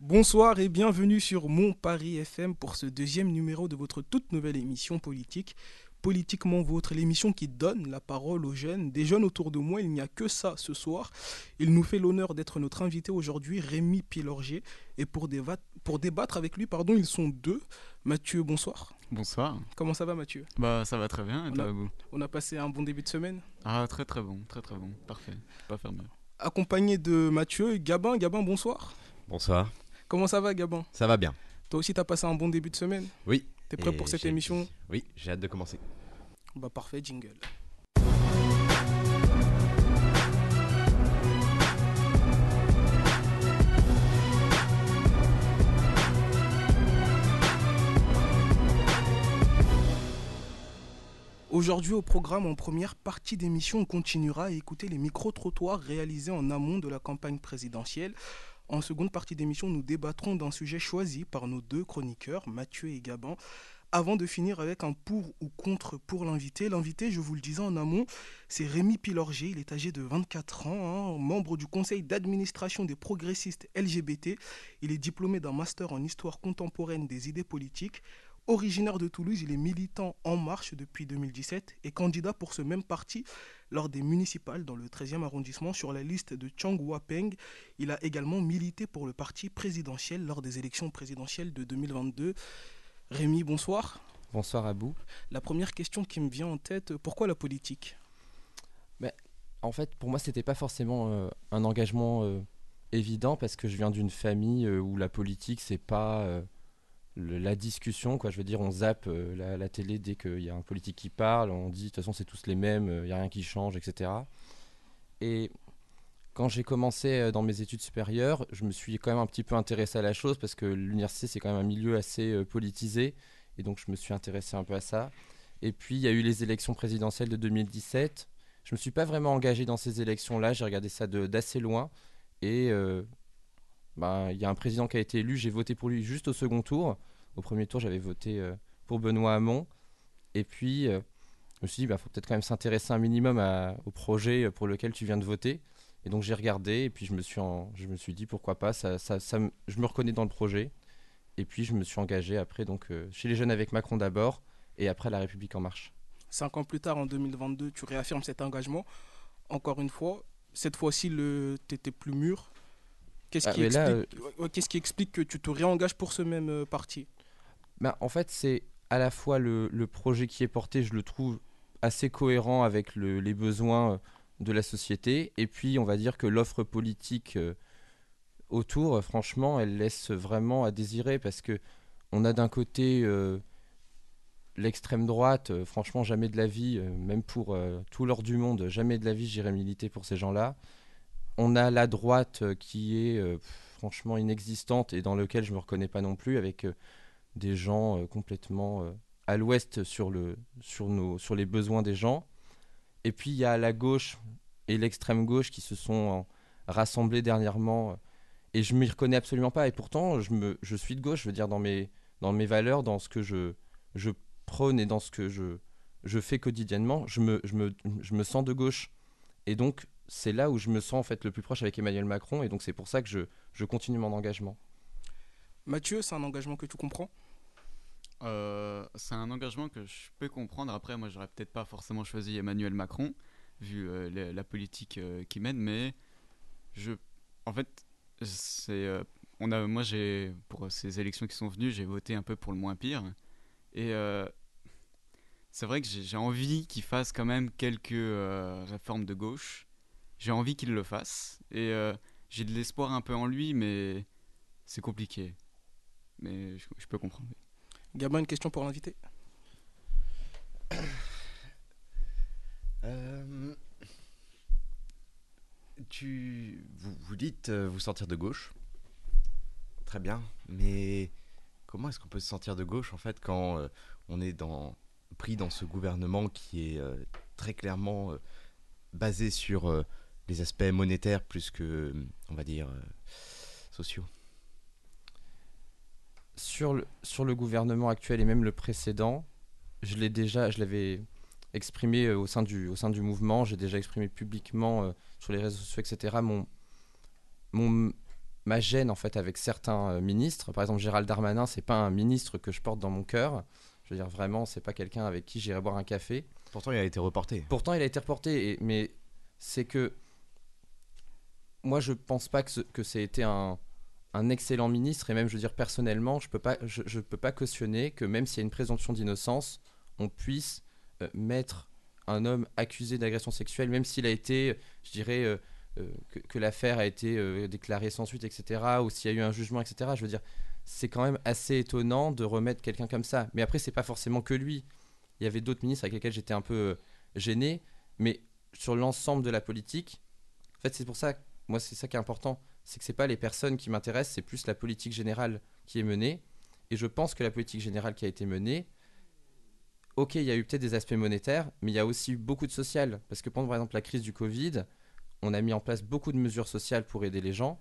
Bonsoir et bienvenue sur Mon Paris FM pour ce deuxième numéro de votre toute nouvelle émission politique. Politiquement Vôtre, l'émission qui donne la parole aux jeunes. Des jeunes autour de moi, il n'y a que ça ce soir. Il nous fait l'honneur d'être notre invité aujourd'hui, Rémi Pilorger. Et pour, débattre, pour débattre avec lui, pardon, ils sont deux. Mathieu, bonsoir. Bonsoir. Comment ça va Mathieu? Bah ça va très bien, et On toi, a- On a passé un bon début de semaine? Ah très très bon, très très bon, parfait, pas faire mieux. Accompagné de Mathieu, Gabin. Gabin, bonsoir. Bonsoir. Comment ça va Gabin Ça va bien. Toi aussi, t'as passé un bon début de semaine? Oui. T'es prêt pour cette émission? Oui, j'ai hâte de commencer. Bah parfait, jingle. Aujourd'hui au programme, en première partie d'émission, on continuera à écouter les micro-trottoirs réalisés en amont de la campagne présidentielle. En seconde partie d'émission, nous débattrons d'un sujet choisi par nos deux chroniqueurs, Mathieu et Gabin, avant de finir avec un pour ou contre pour l'invité. L'invité, je vous le disais en amont, c'est Rémi Pilorger. Il est âgé de 24 ans, hein, membre du conseil d'administration des progressistes LGBT. Il est diplômé d'un master en histoire contemporaine des idées politiques. Originaire de Toulouse, il est militant En Marche depuis 2017 et candidat pour ce même parti lors des municipales dans le 13e arrondissement sur la liste de Chang Wapeng. Il a également milité pour le parti présidentiel lors des élections présidentielles de 2022. Rémi, bonsoir. Bonsoir à vous. La première question qui me vient en tête, pourquoi la politique? En fait, pour moi, c'était pas forcément euh, un engagement euh, évident parce que je viens d'une famille euh, où la politique, c'est pas la discussion. Quoi. Je veux dire, on zappe euh, la, télé dès qu'il y a un politique qui parle. On dit, de toute façon, c'est tous les mêmes, il n'y a rien qui change, etc. Et quand j'ai commencé euh, dans mes études supérieures, je me suis quand même un petit peu intéressé à la chose parce que l'université, c'est quand même un milieu assez euh, politisé. Et donc, je me suis intéressé un peu à ça. Et puis, il y a eu les élections présidentielles de 2017. Je me suis pas vraiment engagé dans ces élections-là. J'ai regardé ça d'assez loin. Et euh, il y a un président qui a été élu. J'ai voté pour lui juste au second tour. Au premier tour, j'avais voté euh, pour Benoît Hamon. Et puis, euh, je me suis dit, il faut peut-être quand même s'intéresser un minimum au projet pour lequel tu viens de voter. Et donc, j'ai regardé. Et puis, je me suis, dit, pourquoi pas. Je me reconnais dans le projet. Et puis, je me suis engagé après donc, euh, chez les jeunes avec Macron d'abord. Et après, La République En Marche. Cinq ans plus tard, en 2022, tu réaffirmes cet engagement. Encore une fois, cette fois-ci, tu étais plus mûr. Qu'est-ce Ah, qui, explique... ouais, qu'est-ce qui explique que tu te réengages pour ce même euh, parti? Ben, en fait, c'est à la fois le, le projet qui est porté, je le trouve assez cohérent avec le- les besoins euh, de la société. Et puis, on va dire que l'offre politique euh, autour, euh, franchement, elle laisse vraiment à désirer parce que on a d'un côté euh, l'extrême droite, euh, franchement, jamais de la vie, euh, même pour euh, tout l'or du monde, jamais de la vie, j'irai militer pour ces gens-là. On a la droite euh, qui est euh, franchement inexistante et dans lequel je me reconnais pas non plus avec euh, des gens complètement à l'ouest sur, le, sur, nos, sur les besoins des gens. Et puis il y a la gauche et l'extrême gauche qui se sont rassemblés dernièrement. et je m'y reconnais absolument pas. Et pourtant, je, me, je suis de gauche, je veux dire, dans mes, dans mes valeurs, dans ce que je, je prône et dans ce que je, je fais quotidiennement, je me, je, me, je me sens de gauche. Et donc, c'est là où je me sens en fait le plus proche avec Emmanuel Macron. Et donc, c'est pour ça que je, je continue mon engagement. Mathieu, c'est un engagement que tu comprends? Euh, c'est un engagement que je peux comprendre. Après, moi, j'aurais peut-être pas forcément choisi Emmanuel Macron vu euh, la, la politique euh, qu'il mène, mais je, en fait, c'est, euh, on a, moi, j'ai pour ces élections qui sont venues, j'ai voté un peu pour le moins pire, et euh, c'est vrai que j'ai j'ai envie qu'il fasse quand même quelques euh, réformes de gauche. J'ai envie qu'il le fasse, et euh, j'ai de l'espoir un peu en lui, mais c'est compliqué. Mais je, je peux comprendre. Gabin, une question pour l'invité Euh, tu, vous, vous dites euh, vous sentir de gauche. Très bien. Mais comment est-ce qu'on peut se sentir de gauche en fait quand euh, on est dans, pris dans ce gouvernement qui est euh, très clairement euh, basé sur euh, les aspects monétaires plus que, on va dire, euh, sociaux sur le, sur le gouvernement actuel et même le précédent, je l'ai déjà, je l'avais exprimé euh, au sein du, au sein du mouvement, j'ai déjà exprimé publiquement euh, sur les réseaux sociaux, etc. Mon, mon, ma gêne en fait avec certains euh, ministres. Par exemple, Gérald Darmanin, c'est pas un ministre que je porte dans mon cœur. Je veux dire vraiment, c'est pas quelqu'un avec qui j'irai boire un café. Pourtant, il a été reporté. Pourtant, il a été reporté, et- mais c'est que moi, je pense pas que ce- que été un, excellent ministre, et même, je veux dire, personnellement, je peux pas, je, peux pas cautionner que même s'il y a une présomption d'innocence, on puisse euh, mettre un homme accusé d'agression sexuelle, même s'il a été, je dirais, euh, euh, que, que l'affaire a été déclarée sans suite, etc., ou s'il y a eu un jugement, etc. Je veux dire, c'est quand même assez étonnant de remettre quelqu'un comme ça. Mais après, c'est pas forcément que lui. Il y avait d'autres ministres avec lesquels j'étais un peu gêné, mais sur l'ensemble de la politique, en fait, c'est pour ça, moi, c'est ça qui est important, c'est que c'est pas les personnes qui m'intéressent, c'est plus la politique générale qui est menée. Et je pense que la politique générale qui a été menée, ok, il y a eu peut-être des aspects monétaires, mais il y a aussi eu beaucoup de social. Parce que pendant, par exemple, la crise du Covid, on a mis en place beaucoup de mesures sociales pour aider les gens.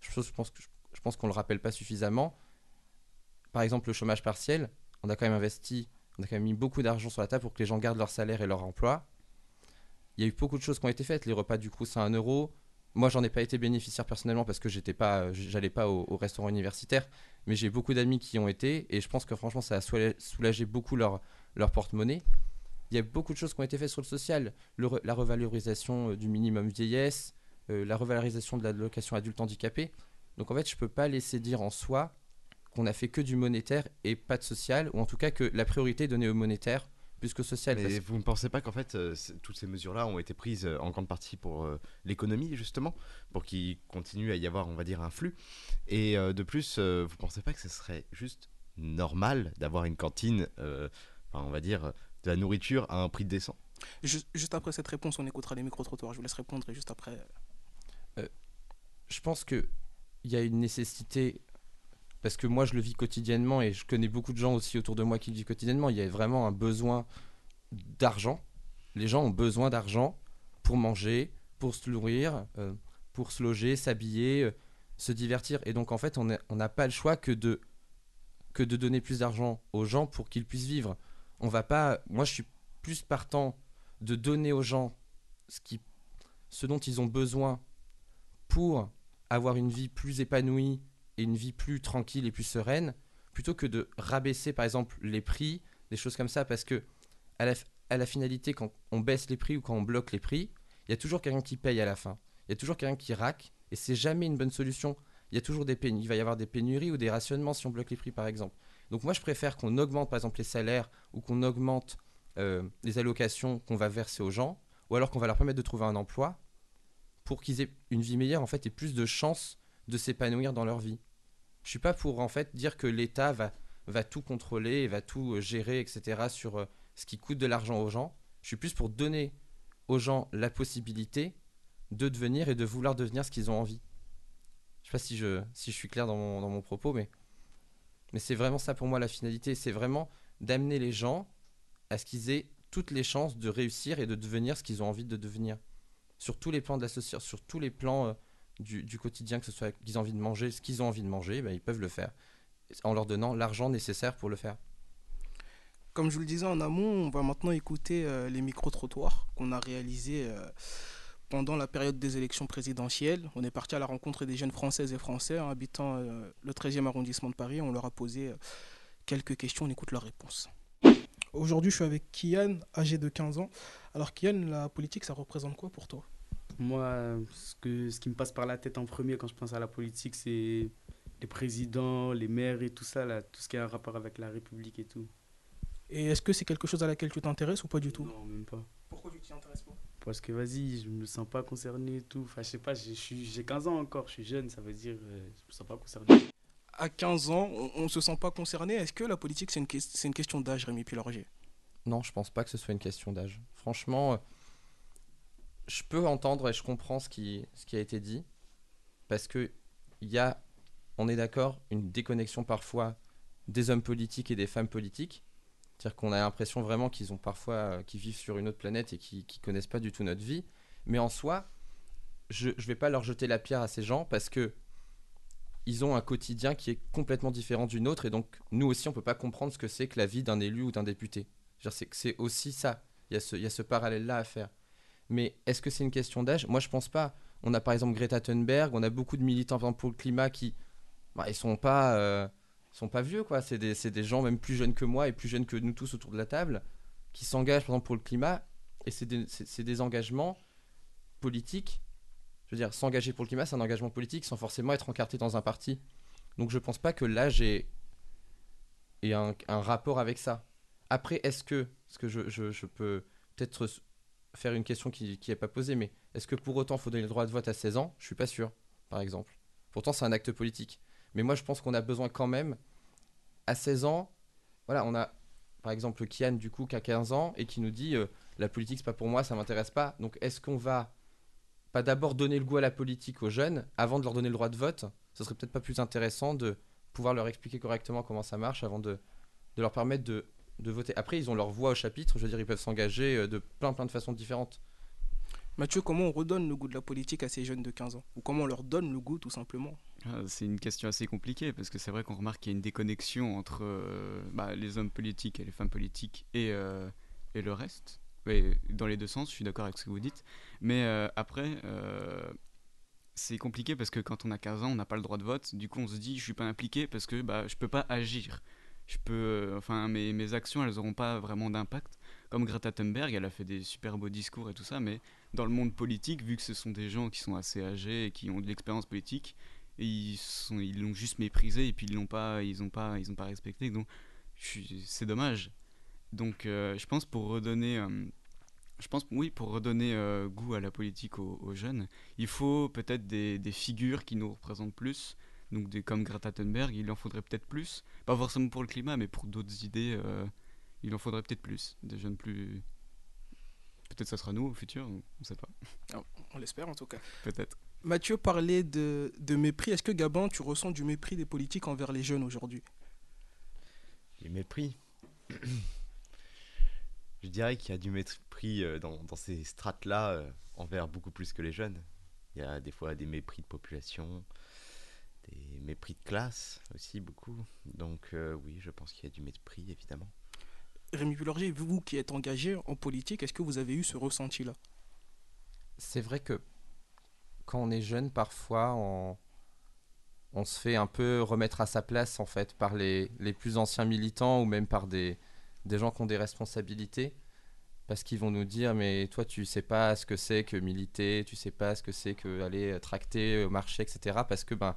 Je pense, je pense, que- je pense qu'on ne le rappelle pas suffisamment. Par exemple, le chômage partiel, on a quand même investi, on a quand même mis beaucoup d'argent sur la table pour que les gens gardent leur salaire et leur emploi. Il y a eu beaucoup de choses qui ont été faites. Les repas du Crous à 1 euro. Moi, j'en ai pas été bénéficiaire personnellement parce que j'étais pas, j'allais pas au, au restaurant universitaire, mais j'ai beaucoup d'amis qui ont été et je pense que franchement, ça a soula- soulagé beaucoup leur, leur porte-monnaie. Il y a beaucoup de choses qui ont été faites sur le social. La revalorisation euh, du minimum vieillesse, euh, la revalorisation de l'allocation adulte handicapé. Donc en fait, je peux pas laisser dire en soi qu'on a fait que du monétaire et pas de social, ou en tout cas que la priorité est donnée au monétaire plus qu'au social. Mais parce- vous ne pensez pas qu'en fait, euh, toutes ces mesures-là ont été prises euh, en grande partie pour euh, l'économie, justement, pour qu'il continue à y avoir, on va dire, un flux? Et de plus, vous ne pensez pas que ce serait juste normal d'avoir une cantine, euh, enfin, on va dire, de la nourriture à un prix décent? Juste, juste après cette réponse, on écoutera les micro-trottoirs. Je vous laisse répondre et juste après. je pense que il y a une nécessité parce que moi je le vis quotidiennement et je connais beaucoup de gens aussi autour de moi qui le vivent quotidiennement. Il y a vraiment un besoin d'argent. Les gens ont besoin d'argent pour manger, pour se nourrir, euh, pour se loger, s'habiller, euh, se divertir. Et donc en fait, on n'a pas le choix que de que de donner plus d'argent aux gens pour qu'ils puissent vivre. On va pas. Moi, je suis plus partant de donner aux gens ce qui, ce dont ils ont besoin pour avoir une vie plus épanouie une vie plus tranquille et plus sereine, plutôt que de rabaisser par exemple les prix, des choses comme ça, parce que à la, à la finalité, quand on baisse les prix ou quand on bloque les prix, il y a toujours quelqu'un qui paye à la fin. Il y a toujours quelqu'un qui raque, et c'est jamais une bonne solution. Il y a toujours des pénuries, il va y avoir des pénuries ou des rationnements si on bloque les prix par exemple. Donc moi je préfère qu'on augmente par exemple les salaires ou qu'on augmente euh, les allocations qu'on va verser aux gens, ou alors qu'on va leur permettre de trouver un emploi pour qu'ils aient une vie meilleure en fait et plus de chances de s'épanouir dans leur vie. Je suis pas pour en fait dire que l'État va, va tout contrôler va tout euh, gérer etc sur euh, ce qui coûte de l'argent aux gens. Je suis plus pour donner aux gens la possibilité de devenir et de vouloir devenir ce qu'ils ont envie. Je sais pas si je, si je suis clair dans mon, dans mon propos, mais, mais c'est vraiment ça pour moi la finalité. C'est vraiment d'amener les gens à ce qu'ils aient toutes les chances de réussir et de devenir ce qu'ils ont envie de devenir. Sur tous les plans de la société, sur tous les plans euh, du, quotidien, que ce soit qu'ils aient envie de manger, ce qu'ils ont envie de manger, ben, ils peuvent le faire. En leur donnant l'argent nécessaire pour le faire. Comme je vous le disais en amont, on va maintenant écouter euh, les micro-trottoirs qu'on a réalisés euh, pendant la période des élections présidentielles. On est parti à la rencontre des jeunes Françaises et Français hein, habitant euh, le 13e arrondissement de Paris. On leur a posé quelques questions. On écoute leurs réponses. Aujourd'hui, je suis avec Kian, âgé de 15 ans. Alors, Kian, la politique, ça représente quoi pour toi? Moi, ce, que, ce qui me passe par la tête en premier quand je pense à la politique, c'est les présidents, les maires et tout ça, là, tout ce qui a un rapport avec la République et tout. Et est-ce que c'est quelque chose à laquelle tu t'intéresses ou pas du tout? Non, même pas. Pourquoi tu t'y intéresses pas? Parce que vas-y, je me sens pas concerné et tout. Enfin, je sais pas, j'ai 15 ans encore, je suis jeune, ça veut dire euh, je me sens pas concerné. À 15 ans, on ne se sent pas concerné? Est-ce que la politique, c'est une, ques- c'est une question d'âge, Rémi Pilorger Non, je pense pas que ce soit une question d'âge. Franchement, euh, je peux entendre et je comprends ce qui, qui a été dit. Parce que il y a, on est d'accord, une déconnexion parfois des hommes politiques et des femmes politiques. C'est-à-dire qu'on a l'impression vraiment qu'ils ont parfois, euh, vivent sur une autre planète et qui ne connaissent pas du tout notre vie. Mais en soi, je ne vais pas leur jeter la pierre à ces gens parce que ils ont un quotidien qui est complètement différent du nôtre et donc nous aussi on peut pas comprendre ce que c'est que la vie d'un élu ou d'un député. Je C'est aussi ça. Il y a ce, il y a ce parallèle-là à faire. Mais est-ce que c'est une question d'âge? Moi, je pense pas. On a par exemple Greta Thunberg, on a beaucoup de militants pour le climat qui, bah, ils sont pas, euh, sont pas vieux quoi. C'est des, des gens même plus jeunes que moi et plus jeunes que nous tous autour de la table qui s'engagent par exemple pour le climat et c'est des, des engagements politiques. Je veux dire, s'engager pour le climat, c'est un engagement politique sans forcément être encarté dans un parti. Donc je pense pas que l'âge ait, ait un, rapport avec ça. Après, est-ce que, parce que je, je- peux peut-être faire une question qui n'est pas posée, mais est-ce que pour autant il faut donner le droit de vote à 16 ans? Je suis pas sûr, par exemple. Pourtant, c'est un acte politique. Mais moi, je pense qu'on a besoin quand même, à 16 ans, voilà, on a par exemple Kian, du coup, qui a 15 ans et qui nous dit euh, la politique, c'est pas pour moi, ça m'intéresse pas. Donc, est-ce qu'on va pas d'abord donner le goût à la politique aux jeunes avant de leur donner le droit de vote? Ce serait peut-être pas plus intéressant de pouvoir leur expliquer correctement comment ça marche avant de, de leur permettre de, de voter. Après, ils ont leur voix au chapitre, je veux dire, ils peuvent s'engager euh, de plein plein de façons différentes. Mathieu, comment on redonne le goût de la politique à ces jeunes de 15 ans? Ou comment on leur donne le goût, tout simplement? Ah, C'est une question assez compliquée parce que c'est vrai qu'on remarque qu'il y a une déconnexion entre euh, bah, les hommes politiques et les femmes politiques et, euh, et le reste. Ouais, dans les deux sens, je suis d'accord avec ce que vous dites. Mais euh, après, euh, c'est compliqué parce que quand on a 15 ans, on n'a pas le droit de vote. Du coup, on se dit, je suis pas impliqué parce que bah, je peux pas agir. Je peux, euh, enfin, mes, mes actions, elles n'auront pas vraiment d'impact. Comme Greta Thunberg, elle a fait des super beaux discours et tout ça, mais dans le monde politique, vu que ce sont des gens qui sont assez âgés et qui ont de l'expérience politique, ils ils l'ont juste méprisé et puis ils l'ont pas ils ont pas ils ont pas respecté donc c'est dommage donc euh, je pense pour redonner euh, je pense oui pour redonner goût à la politique aux, jeunes il faut peut-être des figures qui nous représentent plus donc des comme Greta Thunberg il en faudrait peut-être plus pas forcément pour le climat mais pour d'autres idées euh, il en faudrait peut-être plus des jeunes plus peut-être ça sera nous au futur on sait pas On l'espère en tout cas. peut-être Mathieu parlait de, de mépris. Est-ce que Gabin, tu ressens du mépris des politiques envers les jeunes aujourd'hui? Les mépris. Je dirais qu'il y a du mépris euh, dans, dans ces strates-là euh, envers beaucoup plus que les jeunes. Il y a des fois des mépris de population, des mépris de classe aussi beaucoup. Donc euh, oui, je pense qu'il y a du mépris évidemment. Rémi Pulorger, vous qui êtes engagé en politique, est-ce que vous avez eu ce ressenti-là? C'est vrai que quand on est jeune, parfois, on, on se fait un peu remettre à sa place, en fait, par les, les plus anciens militants ou même par des, des gens qui ont des responsabilités. Parce qu'ils vont nous dire, mais toi, tu sais pas ce que c'est que militer, tu sais pas ce que c'est que aller tracter au marché, etc. Parce que, ben,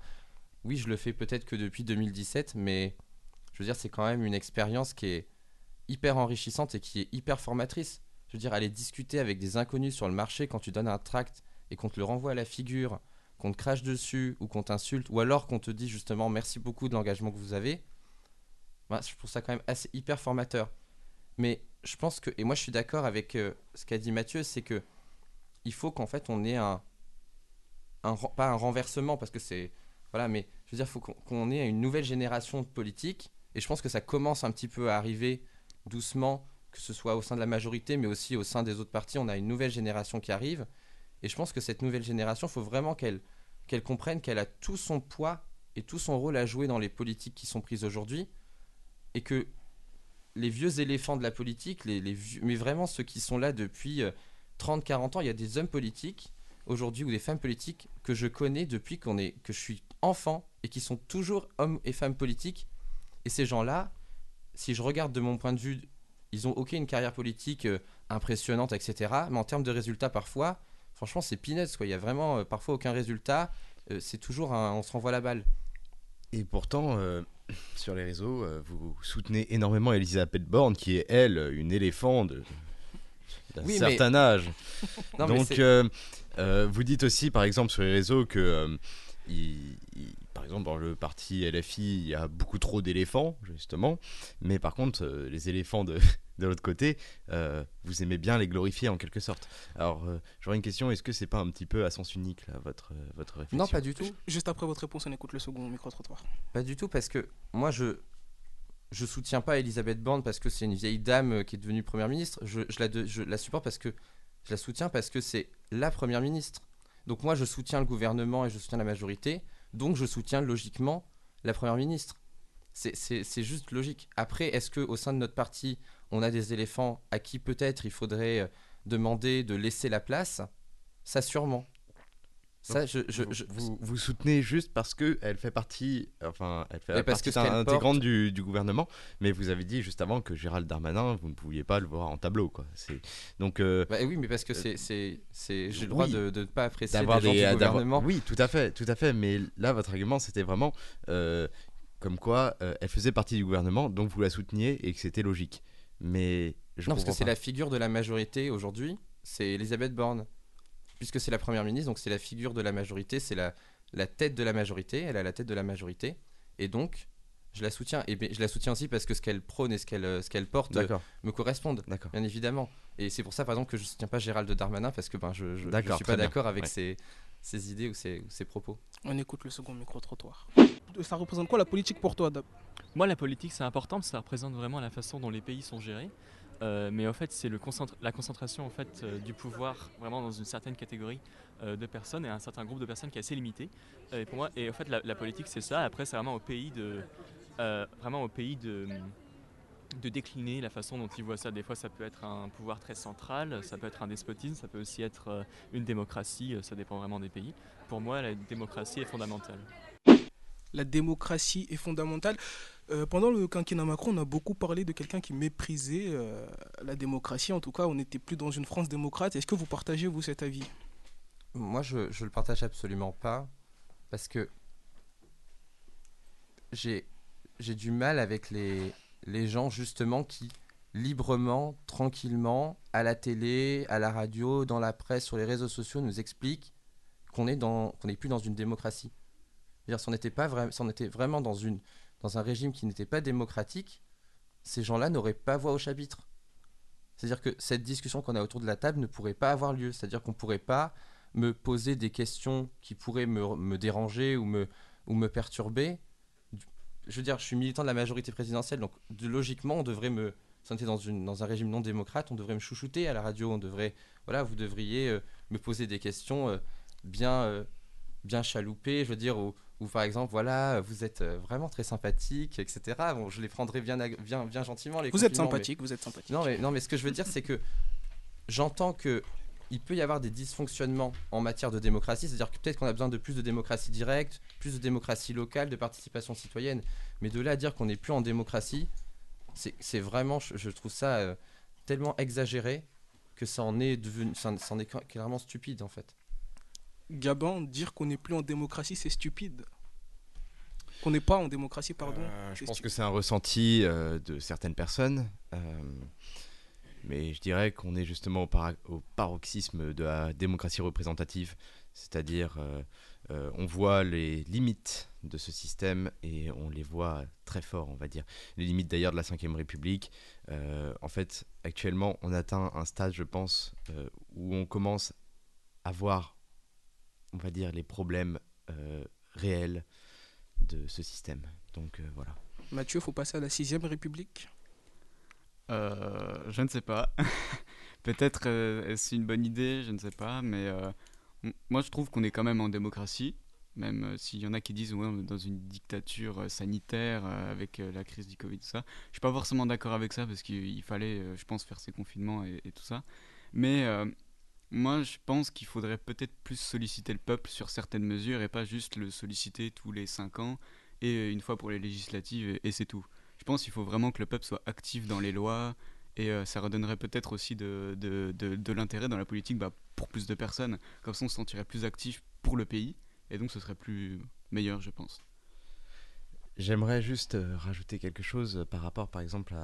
oui, je le fais peut-être que depuis 2017, mais je veux dire, c'est quand même une expérience qui est hyper enrichissante et qui est hyper formatrice. Je veux dire, aller discuter avec des inconnus sur le marché quand tu donnes un tract et qu'on te le renvoie à la figure, qu'on te crache dessus ou qu'on t'insulte, ou alors qu'on te dit justement merci beaucoup de l'engagement que vous avez, ben, je trouve ça quand même assez hyper formateur. Mais je pense que, et moi je suis d'accord avec euh, ce qu'a dit Mathieu, c'est que il faut qu'en fait on ait un, pas un renversement parce que c'est voilà, mais je veux dire, il faut qu'on ait une nouvelle génération de politique, et je pense que ça commence un petit peu à arriver doucement, que ce soit au sein de la majorité, mais aussi au sein des autres partis, on a une nouvelle génération qui arrive, et je pense que cette nouvelle génération, il faut vraiment qu'elle comprenne qu'elle a tout son poids et tout son rôle à jouer dans les politiques qui sont prises aujourd'hui, et que les vieux éléphants de la politique, les, vieux- mais vraiment ceux qui sont là depuis 30-40 ans, il y a des hommes politiques aujourd'hui ou des femmes politiques que je connais depuis qu'on est, que je suis enfant et qui sont toujours hommes et femmes politiques. Et ces gens-là, si je regarde de mon point de vue, ils ont ok une carrière politique euh, impressionnante, etc. Mais en termes de résultats, parfois, franchement, c'est peanuts. Quoi. Il y a vraiment euh, parfois aucun résultat. Euh, c'est toujours un, on se renvoie la balle. Et pourtant, sur les réseaux, vous soutenez énormément Elisabeth Borne, qui est, elle, une éléphant de- d'un Oui, mais- certain âge. Non, Donc, euh, euh, vous dites aussi, par exemple, sur les réseaux que, euh, il- il- par exemple, dans le parti LFI, il y a beaucoup trop d'éléphants, justement. Mais par contre, euh, les éléphants de, de l'autre côté, euh, vous aimez bien les glorifier en quelque sorte. Alors, euh, j'aurais une question est-ce que c'est pas un petit peu à sens unique, là, votre, votre réflexion? non, pas du tout. Juste après votre réponse, on écoute le second micro-trottoir. Pas du tout, parce que moi, je je soutiens pas Elisabeth Borne parce que c'est une vieille dame euh, qui est devenue première ministre. Je, la, supporte parce que je la soutiens parce que c'est la première ministre. Donc moi, je soutiens le gouvernement et je soutiens la majorité. Donc je soutiens logiquement la première ministre. C'est juste logique. Après, est-ce que au sein de notre parti, on a des éléphants à qui peut-être il faudrait euh, demander de laisser la place? Ça sûrement. Ça, je, je, vous, je- vous, vous soutenez juste parce que elle fait partie, enfin, elle fait Mais parce partie que qu'elle intégrante porte- du, du gouvernement. Mais vous avez dit juste avant que Gérald Darmanin, vous ne pouviez pas le voir en tableau, quoi. Donc euh, Bah oui, mais parce que c'est, c'est, j'ai le droit oui. de ne pas apprécier des gens des, du d'avoir- gouvernement. Oui, tout à fait, tout à fait. Mais là, votre argument, c'était vraiment euh, comme quoi euh, elle faisait partie du gouvernement, donc vous la souteniez et que c'était logique. Mais je non, parce que c'est la figure de la majorité aujourd'hui, c'est Elisabeth Borne. Puisque c'est la première ministre, donc c'est la figure de la majorité, c'est la, la tête de la majorité, elle a la tête de la majorité. Et donc, je la soutiens. Et je la soutiens aussi parce que ce qu'elle prône et ce qu'elle, ce qu'elle porte euh, me correspondent, bien évidemment. Et c'est pour ça, par exemple, que je soutiens pas Gérald Darmanin parce que ben, je, D'accord, suis pas bien. d'accord avec Ouais. ses, ses idées ou ses, ou ses propos. On écoute le second micro-trottoir. Ça représente quoi la politique pour toi, Dab Moi, la politique, c'est important parce que ça représente vraiment la façon dont les pays sont gérés. Euh, mais en fait, c'est la concentration en fait, euh, du pouvoir vraiment dans une certaine catégorie euh, de personnes et un certain groupe de personnes qui est assez limité. Et pour moi, et en fait, la, politique, c'est ça. Après, c'est vraiment au pays de, vraiment au pays de, décliner la façon dont ils voient ça. Des fois, ça peut être un pouvoir très central, ça peut être un despotisme, ça peut aussi être une démocratie. Ça dépend vraiment des pays. Pour moi, la démocratie est fondamentale. La démocratie est fondamentale. Euh, pendant le quinquennat Macron, on a beaucoup parlé de quelqu'un qui méprisait euh, la démocratie. En tout cas, on n'était plus dans une France démocrate. Est-ce que vous partagez, vous, cet avis? Moi, je, je le partage absolument pas parce que j'ai du mal avec les, les gens justement qui librement, tranquillement, à la télé, à la radio, dans la presse, sur les réseaux sociaux, nous expliquent qu'on n'est plus dans une démocratie. C'est-à-dire, si on n'était pas on était vraiment dans une dans un régime qui n'était pas démocratique, ces gens-là n'auraient pas voix au chapitre. C'est-à-dire que cette discussion qu'on a autour de la table ne pourrait pas avoir lieu. C'est-à-dire qu'on ne pourrait pas me poser des questions qui pourraient me, me déranger ou me, ou me perturber. Je veux dire, je suis militant de la majorité présidentielle, donc logiquement, on devrait me. Si on était dans, une, dans un régime non démocrate, on devrait me chouchouter à la radio. On devrait, voilà, vous devriez euh, me poser des questions euh, bien, euh, bien chaloupées. Je veux dire, ou, ou par exemple, voilà, vous êtes euh, vraiment très sympathique, etc. Bon, je les prendrais bien, bien, bien gentiment. Les Vous êtes mais- sympathique, vous êtes sympathique. non mais, non, mais ce que je veux dire, c'est que j'entends que il peut y avoir des dysfonctionnements en matière de démocratie, c'est-à-dire que peut-être qu'on a besoin de plus de démocratie directe, plus de démocratie locale, de participation citoyenne, mais de là à dire qu'on n'est plus en démocratie, c'est vraiment, je, trouve ça euh, tellement exagéré que ça en est devenu, ça, en- ça en est clairement stupide en fait. Gabin, dire qu'on n'est plus en démocratie, c'est stupide. Qu'on n'est pas en démocratie, pardon. Euh, je pense que c'est un ressenti euh, de certaines personnes. euh, mais je dirais qu'on est justement au, para- au paroxysme de la démocratie représentative. C'est-à-dire, on voit les limites de ce système et on les voit très fort, on va dire. Les limites d'ailleurs de la Ve République. En fait, actuellement, on atteint un stade, je pense, où on commence à voir, on va dire, les problèmes réels de ce système. Donc euh, voilà. Mathieu, faut passer à la sixième République. Euh, je ne sais pas. Peut-être euh, est-ce une bonne idée, je ne sais pas, mais euh, moi je trouve qu'on est quand même en démocratie, même euh, s'il y en a qui disent ouais, on est dans une dictature euh, sanitaire euh, avec euh, la crise du Covid, tout ça. Je suis pas forcément d'accord avec ça parce qu'il il fallait, euh, je pense, faire ces confinements et, et tout ça. Mais euh, moi je pense qu'il faudrait peut-être plus solliciter le peuple sur certaines mesures et pas juste le solliciter tous les 5 ans et euh, une fois pour les législatives et- c'est tout. Je pense qu'il faut vraiment que le peuple soit actif dans les lois et euh, ça redonnerait peut-être aussi de, de, de, l'intérêt dans la politique bah, pour plus de personnes. Comme ça, on se sentirait plus actif pour le pays et donc ce serait plus meilleur, je pense. J'aimerais juste euh, rajouter quelque chose par rapport, par exemple,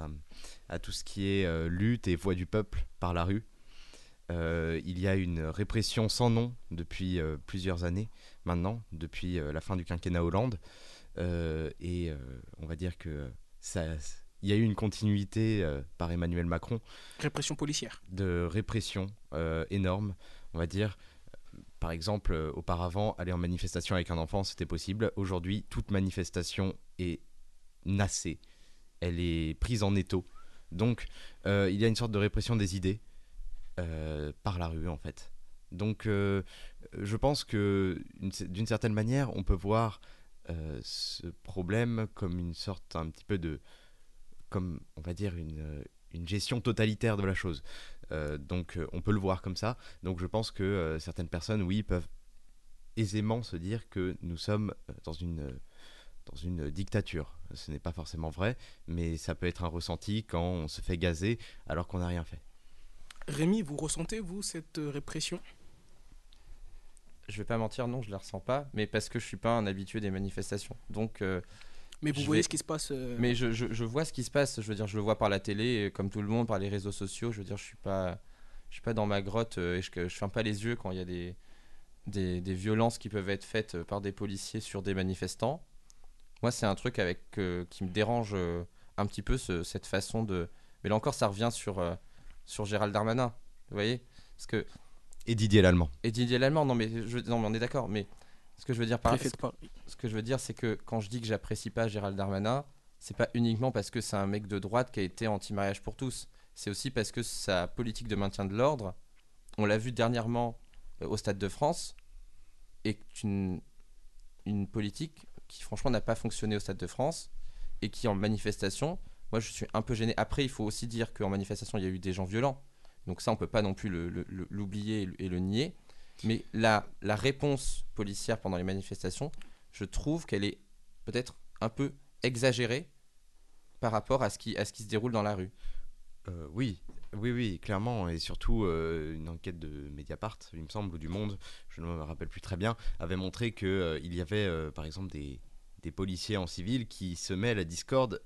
à, tout ce qui est lutte et voix du peuple par la rue. Euh, il y a une répression sans nom depuis euh, plusieurs années maintenant, depuis euh, la fin du quinquennat Hollande. Et on va dire que ça, il y a eu une continuité par Emmanuel Macron Répression policière. de répression énorme, on va dire. Par exemple, auparavant, aller en manifestation avec un enfant, c'était possible. Aujourd'hui, toute manifestation est nassée. Elle est prise en étau. Donc, il y a une sorte de répression des idées par la rue, en fait. Donc, euh, je pense que une- d'une certaine manière, on peut voir euh, ce problème comme une sorte un petit peu de, comme on va dire une, euh, gestion totalitaire de la chose. Euh, donc, euh, on peut le voir comme ça. Donc, je pense que euh, certaines personnes, oui, peuvent aisément se dire que nous sommes euh, dans une, dans une dictature. Ce n'est pas forcément vrai, mais ça peut être un ressenti quand on se fait gazer alors qu'on n'a rien fait. Rémi, vous ressentez, vous, cette euh, répression? Je vais pas mentir, non, je la ressens pas, mais parce que je suis pas un habitué des manifestations. Donc, euh, Mais vous voyez vais- ce qui se passe euh, mais je, je- je vois ce qui se passe. Je veux dire, je le vois par la télé, comme tout le monde, par les réseaux sociaux. Je veux dire, je suis pas, je suis pas dans ma grotte et je, je ferme pas les yeux quand il y a des, des, des violences qui peuvent être faites par des policiers sur des manifestants. Moi, c'est un truc avec euh, qui me dérange euh, un petit peu ce- cette façon de. Mais là encore, ça revient sur euh, sur Gérald Darmanin. Vous voyez, parce que Et Didier Lallemand. et Didier Lallemand. Non, mais je, non, mais on est d'accord. Mais ce que je veux dire par Paris ce que je veux dire, c'est que quand je dis que j'apprécie pas Gérald Darmanin, c'est pas uniquement parce que c'est un mec de droite qui a été anti-mariage pour tous. C'est aussi parce que sa politique de maintien de l'ordre, on l'a vu dernièrement euh, au Stade de France, est une, une politique qui franchement n'a pas fonctionné au Stade de France et qui en manifestation, moi je suis un peu gêné. Après, il faut aussi dire qu'en manifestation, il y a eu des gens violents. Donc ça, on peut pas non plus l'oublier et le- nier. Mais la, réponse policière pendant les manifestations, je trouve qu'elle est peut-être un peu exagérée par rapport à ce qui, se déroule dans la rue. Euh, oui, oui, oui, clairement, et surtout euh, une enquête de Mediapart, il me semble, ou du Monde, je ne me rappelle plus très bien, avait montré que euh, y avait, par exemple, des, des policiers en civil qui se à la discorde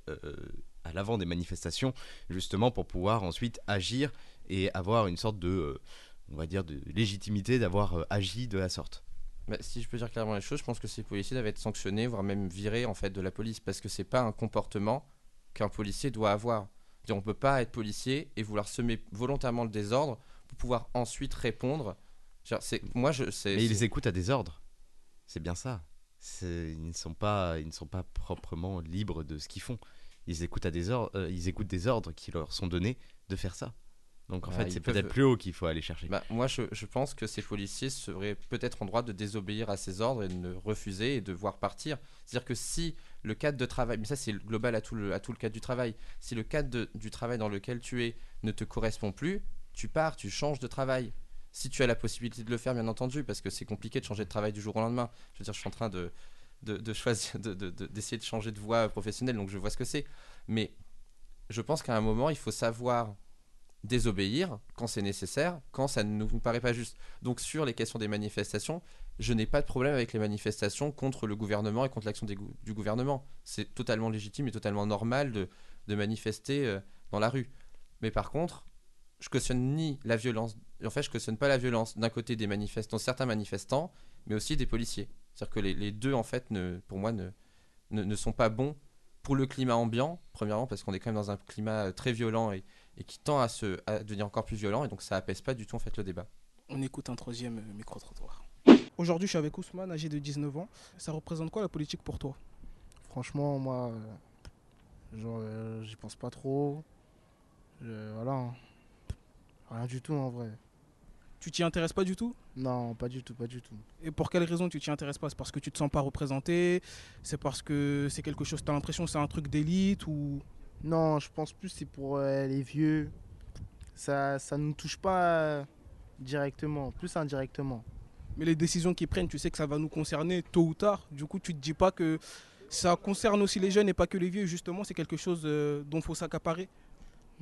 à l'avant des manifestations, justement pour pouvoir ensuite agir et avoir une sorte de, euh, on va dire, de légitimité d'avoir euh, agi de la sorte. Bah, si je peux dire clairement les choses, je pense que ces policiers doivent être sanctionnés, voire même virés en fait de la police, parce que c'est pas un comportement qu'un policier doit avoir. On peut pas être policier et vouloir semer volontairement le désordre pour pouvoir ensuite répondre. Moi, je, Mais ils écoutent à des ordres, c'est bien ça. Ils ne sont pas, ils ne sont pas proprement libres de ce qu'ils font. Ils écoutent à des ordres, euh, ils écoutent des ordres qui leur sont donnés de faire ça. Donc en Ah, fait, c'est peuvent- peut-être plus haut qu'il faut aller chercher. Bah, moi, je, je pense que ces policiers seraient peut-être en droit de désobéir à ces ordres et de ne refuser et de voir partir. C'est-à-dire que si le cadre de travail, mais ça c'est global à tout le, à tout le cadre du travail, si le cadre de- du travail dans lequel tu es ne te correspond plus, tu pars, tu changes de travail. Si tu as la possibilité de le faire, bien entendu, parce que c'est compliqué de changer de travail du jour au lendemain. Je veux dire, je suis en train de, de, de choisir, de- de- de- d'essayer de changer de voie professionnelle, donc je vois ce que c'est. Mais je pense qu'à un moment, il faut savoir désobéir quand c'est nécessaire, quand ça ne nous paraît pas juste. Donc sur les questions des manifestations, je n'ai pas de problème avec les manifestations contre le gouvernement et contre l'action du gouvernement. C'est totalement légitime et totalement normal de, de manifester euh, dans la rue. Mais par contre, je cautionne ni la violence, en fait je cautionne pas la violence d'un côté des manifestants, certains manifestants, mais aussi des policiers. C'est-à-dire que les, les deux en fait, ne, pour moi, ne, ne, ne sont pas bons pour le climat ambiant, premièrement parce qu'on est quand même dans un climat euh, très violent et, et qui tend à, se, à devenir encore plus violent, et donc ça apaise pas du tout en fait le débat. On écoute un troisième euh, micro-trottoir. Aujourd'hui, je suis avec Ousmane, âgé de 19 ans. Ça représente quoi la politique pour toi? Franchement, moi, euh, genre, euh, j'y pense pas trop. Voilà. hein. Rien du tout en vrai. Tu t'y intéresses pas du tout Non, pas du tout, pas du tout. Et pour quelle raison tu t'y intéresses pas? C'est parce que tu te sens pas représenté? C'est parce que c'est quelque chose, tu as l'impression que c'est un truc d'élite ou... Non, je pense plus c'est pour euh, les vieux. Ça ça nous touche pas euh, directement, plus indirectement. Mais les décisions qu'ils prennent, tu sais que ça va nous concerner tôt ou tard. Du coup, tu te dis pas que ça concerne aussi les jeunes et pas que les vieux. Justement, c'est quelque chose euh, dont il faut s'accaparer.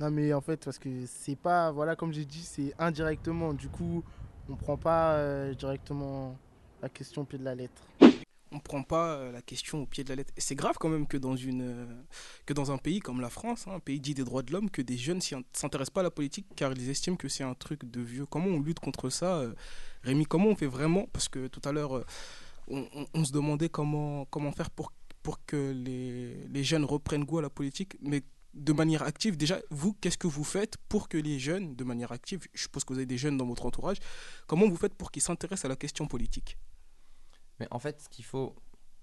Non, mais en fait, parce que c'est pas, voilà, comme j'ai dit, c'est indirectement. Du coup, on prend pas euh, directement la question au pied de la lettre. On prend pas euh, la question au pied de la lettre. Et c'est grave quand même que dans, une, euh, que dans un pays comme la France, hein, un pays dit des droits de l'homme, que des jeunes s'intéressent pas à la politique car ils estiment que c'est un truc de vieux. Comment on lutte contre ça Rémi, comment on fait vraiment? Parce que tout à l'heure, on, se demandait comment, comment faire pour, pour que les, les jeunes reprennent goût à la politique, mais de manière active. Déjà, vous, qu'est-ce que vous faites pour que les jeunes, de manière active, je suppose que vous avez des jeunes dans votre entourage, comment vous faites pour qu'ils s'intéressent à la question politique? Mais en fait, ce qu'il faut,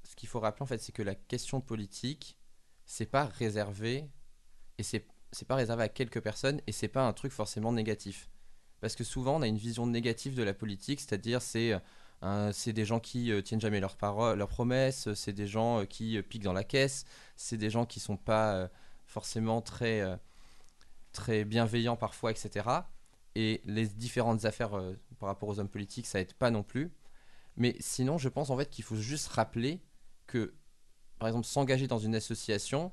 ce qu'il faut rappeler, en fait, c'est que la question politique, c'est pas réservé et c'est c'est pas réservé à quelques personnes et c'est pas un truc forcément négatif. Parce que souvent, on a une vision négative de la politique, c'est-à-dire c'est euh, c'est des gens qui euh, tiennent jamais leurs paroles, leurs promesses, c'est des gens euh, qui piquent dans la caisse, c'est des gens qui sont pas forcément très euh, très bienveillants parfois, etc. Et les différentes affaires euh, par rapport aux hommes politiques, ça aide pas non plus. Mais sinon, je pense en fait qu'il faut juste rappeler que, par exemple, s'engager dans une association,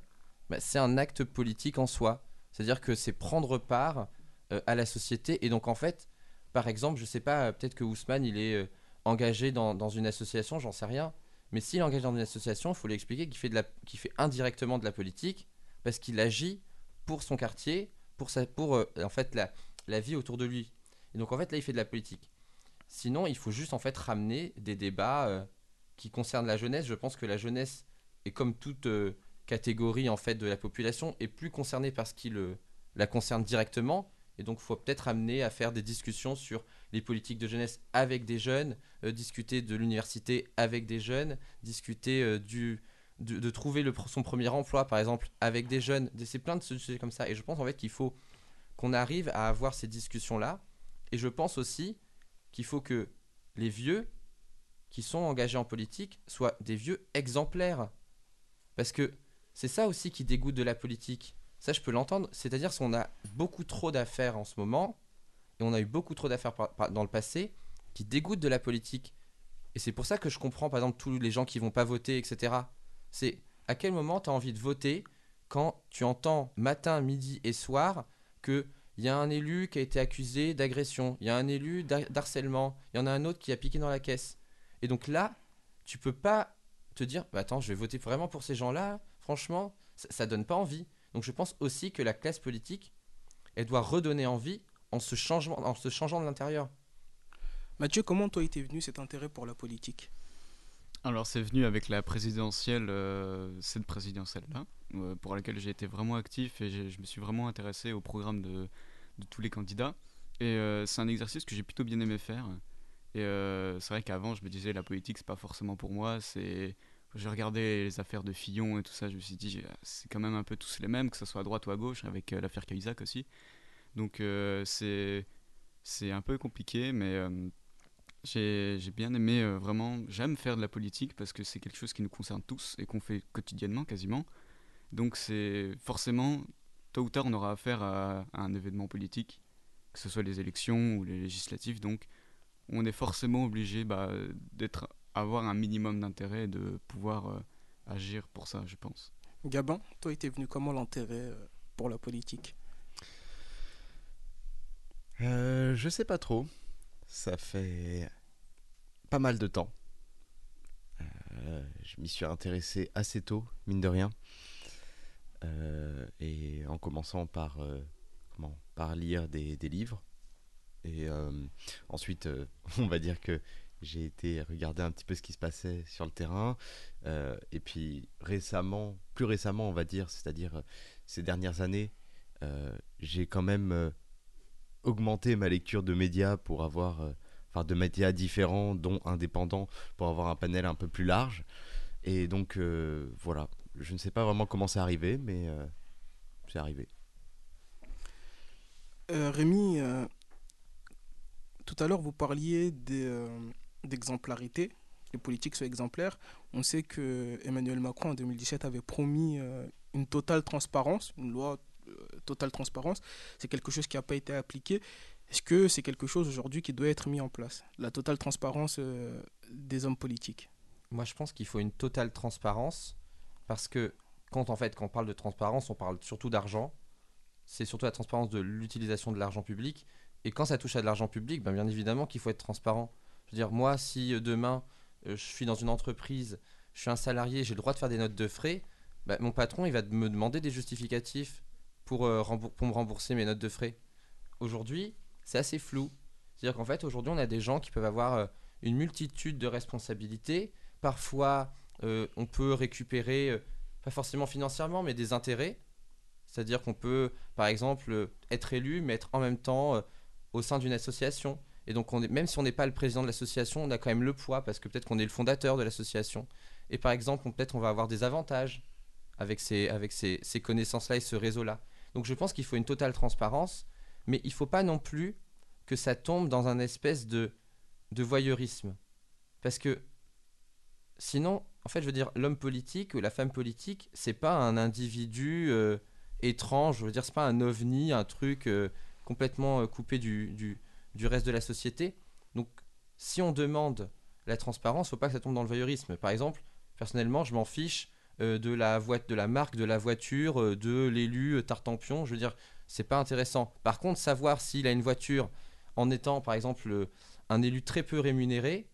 bah, c'est un acte politique en soi. C'est-à-dire que c'est prendre part euh, à la société. Et donc, en fait, par exemple, je sais pas, peut-être que Ousmane, il est engagé dans, dans une association, j'en sais rien. Mais s'il est engagé dans une association, il faut lui expliquer qu'il fait, de qu'il fait indirectement de la politique parce qu'il agit pour son quartier, pour, sa, pour euh, en fait la, vie autour de lui. Et donc en fait là, il fait de la politique. Sinon, il faut juste en fait ramener des débats euh, qui concernent la jeunesse. Je pense que la jeunesse est comme toute euh, catégorie en fait de la population est plus concernée par ce qui le, la concerne directement. Et donc, faut peut-être amener à faire des discussions sur les politiques de jeunesse avec des jeunes, discuter de l'université avec des jeunes, discuter du, de, trouver son premier emploi, par exemple, avec des jeunes. C'est plein de sujets comme ça. Et je pense en fait qu'il faut qu'on arrive à avoir ces discussions-là. Et je pense aussi qu'il faut que les vieux qui sont engagés en politique soient des vieux exemplaires. Parce que c'est ça aussi qui dégoûte de la politique. Ça, je peux l'entendre. C'est-à-dire qu'on a beaucoup trop d'affaires en ce moment, et on a eu beaucoup trop d'affaires dans le passé, qui dégoûtent de la politique. Et c'est pour ça que je comprends, par exemple, tous les gens qui vont pas voter, etc. C'est à quel moment tu as envie de voter quand tu entends matin, midi et soir que il y a un élu qui a été accusé d'agression, il y a un élu d'har- d'harcèlement, il y en a un autre qui a piqué dans la caisse. Et donc là, tu peux pas te dire, bah attends, je vais voter vraiment pour ces gens-là, franchement, ça, ça donne pas envie. Donc je pense aussi que la classe politique, elle doit redonner envie en se, en se changeant de l'intérieur. Mathieu, comment toi était venu cet intérêt pour la politique? Alors c'est venu avec la présidentielle, euh, cette présidentielle-là, euh, pour laquelle j'ai été vraiment actif et je me suis vraiment intéressé au programme de, tous les candidats. Et euh, c'est un exercice que j'ai plutôt bien aimé faire. Et c'est vrai qu'avant je me disais la politique c'est pas forcément pour moi. C'est j'ai regardé les affaires de Fillon et tout ça, je me suis dit c'est quand même un peu tous les mêmes, que ce soit à droite ou à gauche, avec l'affaire Cahuzac aussi. Donc c'est c'est un peu compliqué, mais j'ai bien aimé, euh, vraiment, j'aime faire de la politique parce que c'est quelque chose qui nous concerne tous et qu'on fait quotidiennement quasiment. Donc c'est forcément, tôt ou tard, on aura affaire à, à un événement politique, que ce soit les élections ou les législatives. Donc on est forcément obligé bah, d'être, avoir un minimum d'intérêt et de pouvoir euh, agir pour ça, je pense. Gabin, toi était venu comment l'intérêt euh, pour la politique? Euh, je sais pas trop. Ça fait pas mal de temps. Euh, je m'y suis intéressé assez tôt, mine de rien. Euh, et en commençant par, euh, comment, par lire des, des livres. Et ensuite, on va dire que j'ai été regarder un petit peu ce qui se passait sur le terrain. Et puis récemment, plus récemment, on va dire, c'est-à-dire ces dernières années, j'ai quand même augmenté ma lecture de médias pour avoir, euh, enfin de médias différents, dont indépendants, pour avoir un panel un peu plus large. Et donc euh, voilà, je ne sais pas vraiment comment c'est arrivé, mais euh, c'est arrivé. Rémi, tout à l'heure vous parliez d'exemplarité, les politiques soient exemplaires. On sait que Emmanuel Macron en 2017 avait promis une totale transparence, une loi totale transparence. C'est quelque chose qui n'a pas été appliqué. Est-ce que c'est quelque chose aujourd'hui qui doit être mis en place La totale transparence euh, des hommes politiques? Moi, je pense qu'il faut une totale transparence parce que quand en fait, quand on parle de transparence, on parle surtout d'argent. C'est surtout la transparence de l'utilisation de l'argent public. Et quand ça touche à de l'argent public, ben, bien évidemment qu'il faut être transparent. Je veux dire, moi, si euh, demain euh, je suis dans une entreprise, je suis un salarié, j'ai le droit de faire des notes de frais, ben, mon patron il va me demander des justificatifs pour, euh, pour me rembourser mes notes de frais. Aujourd'hui, c'est assez flou. C'est-à-dire qu'en fait, aujourd'hui, on a des gens qui peuvent avoir euh, une multitude de responsabilités. Parfois, euh, on peut récupérer, pas forcément financièrement, mais des intérêts. C'est-à-dire qu'on peut, par exemple, être élu, mais être en même temps au sein d'une association. Et donc, même si on n'est pas le président de l'association, on a quand même le poids, parce que peut-être qu'on est le fondateur de l'association. Et par exemple, peut-être on va avoir des avantages avec ces, avec ces, ces connaissances-là et ce réseau-là. Donc je pense qu'il faut une totale transparence, mais il ne faut pas non plus que ça tombe dans un espèce de, voyeurisme. Parce que sinon, en fait, je veux dire, l'homme politique ou la femme politique, c'est pas un individu euh, étrange, je veux dire, c'est pas un ovni, un truc euh, complètement euh, coupé du, du, reste de la société. Donc, si on demande la transparence, faut pas que ça tombe dans le voyeurisme. Par exemple, personnellement, je m'en fiche de, la de la marque de la voiture, euh, de l'élu euh, Tartampion. Je veux dire, c'est pas intéressant. Par contre, savoir s'il a une voiture en étant, par exemple, euh, un élu très peu rémunéré.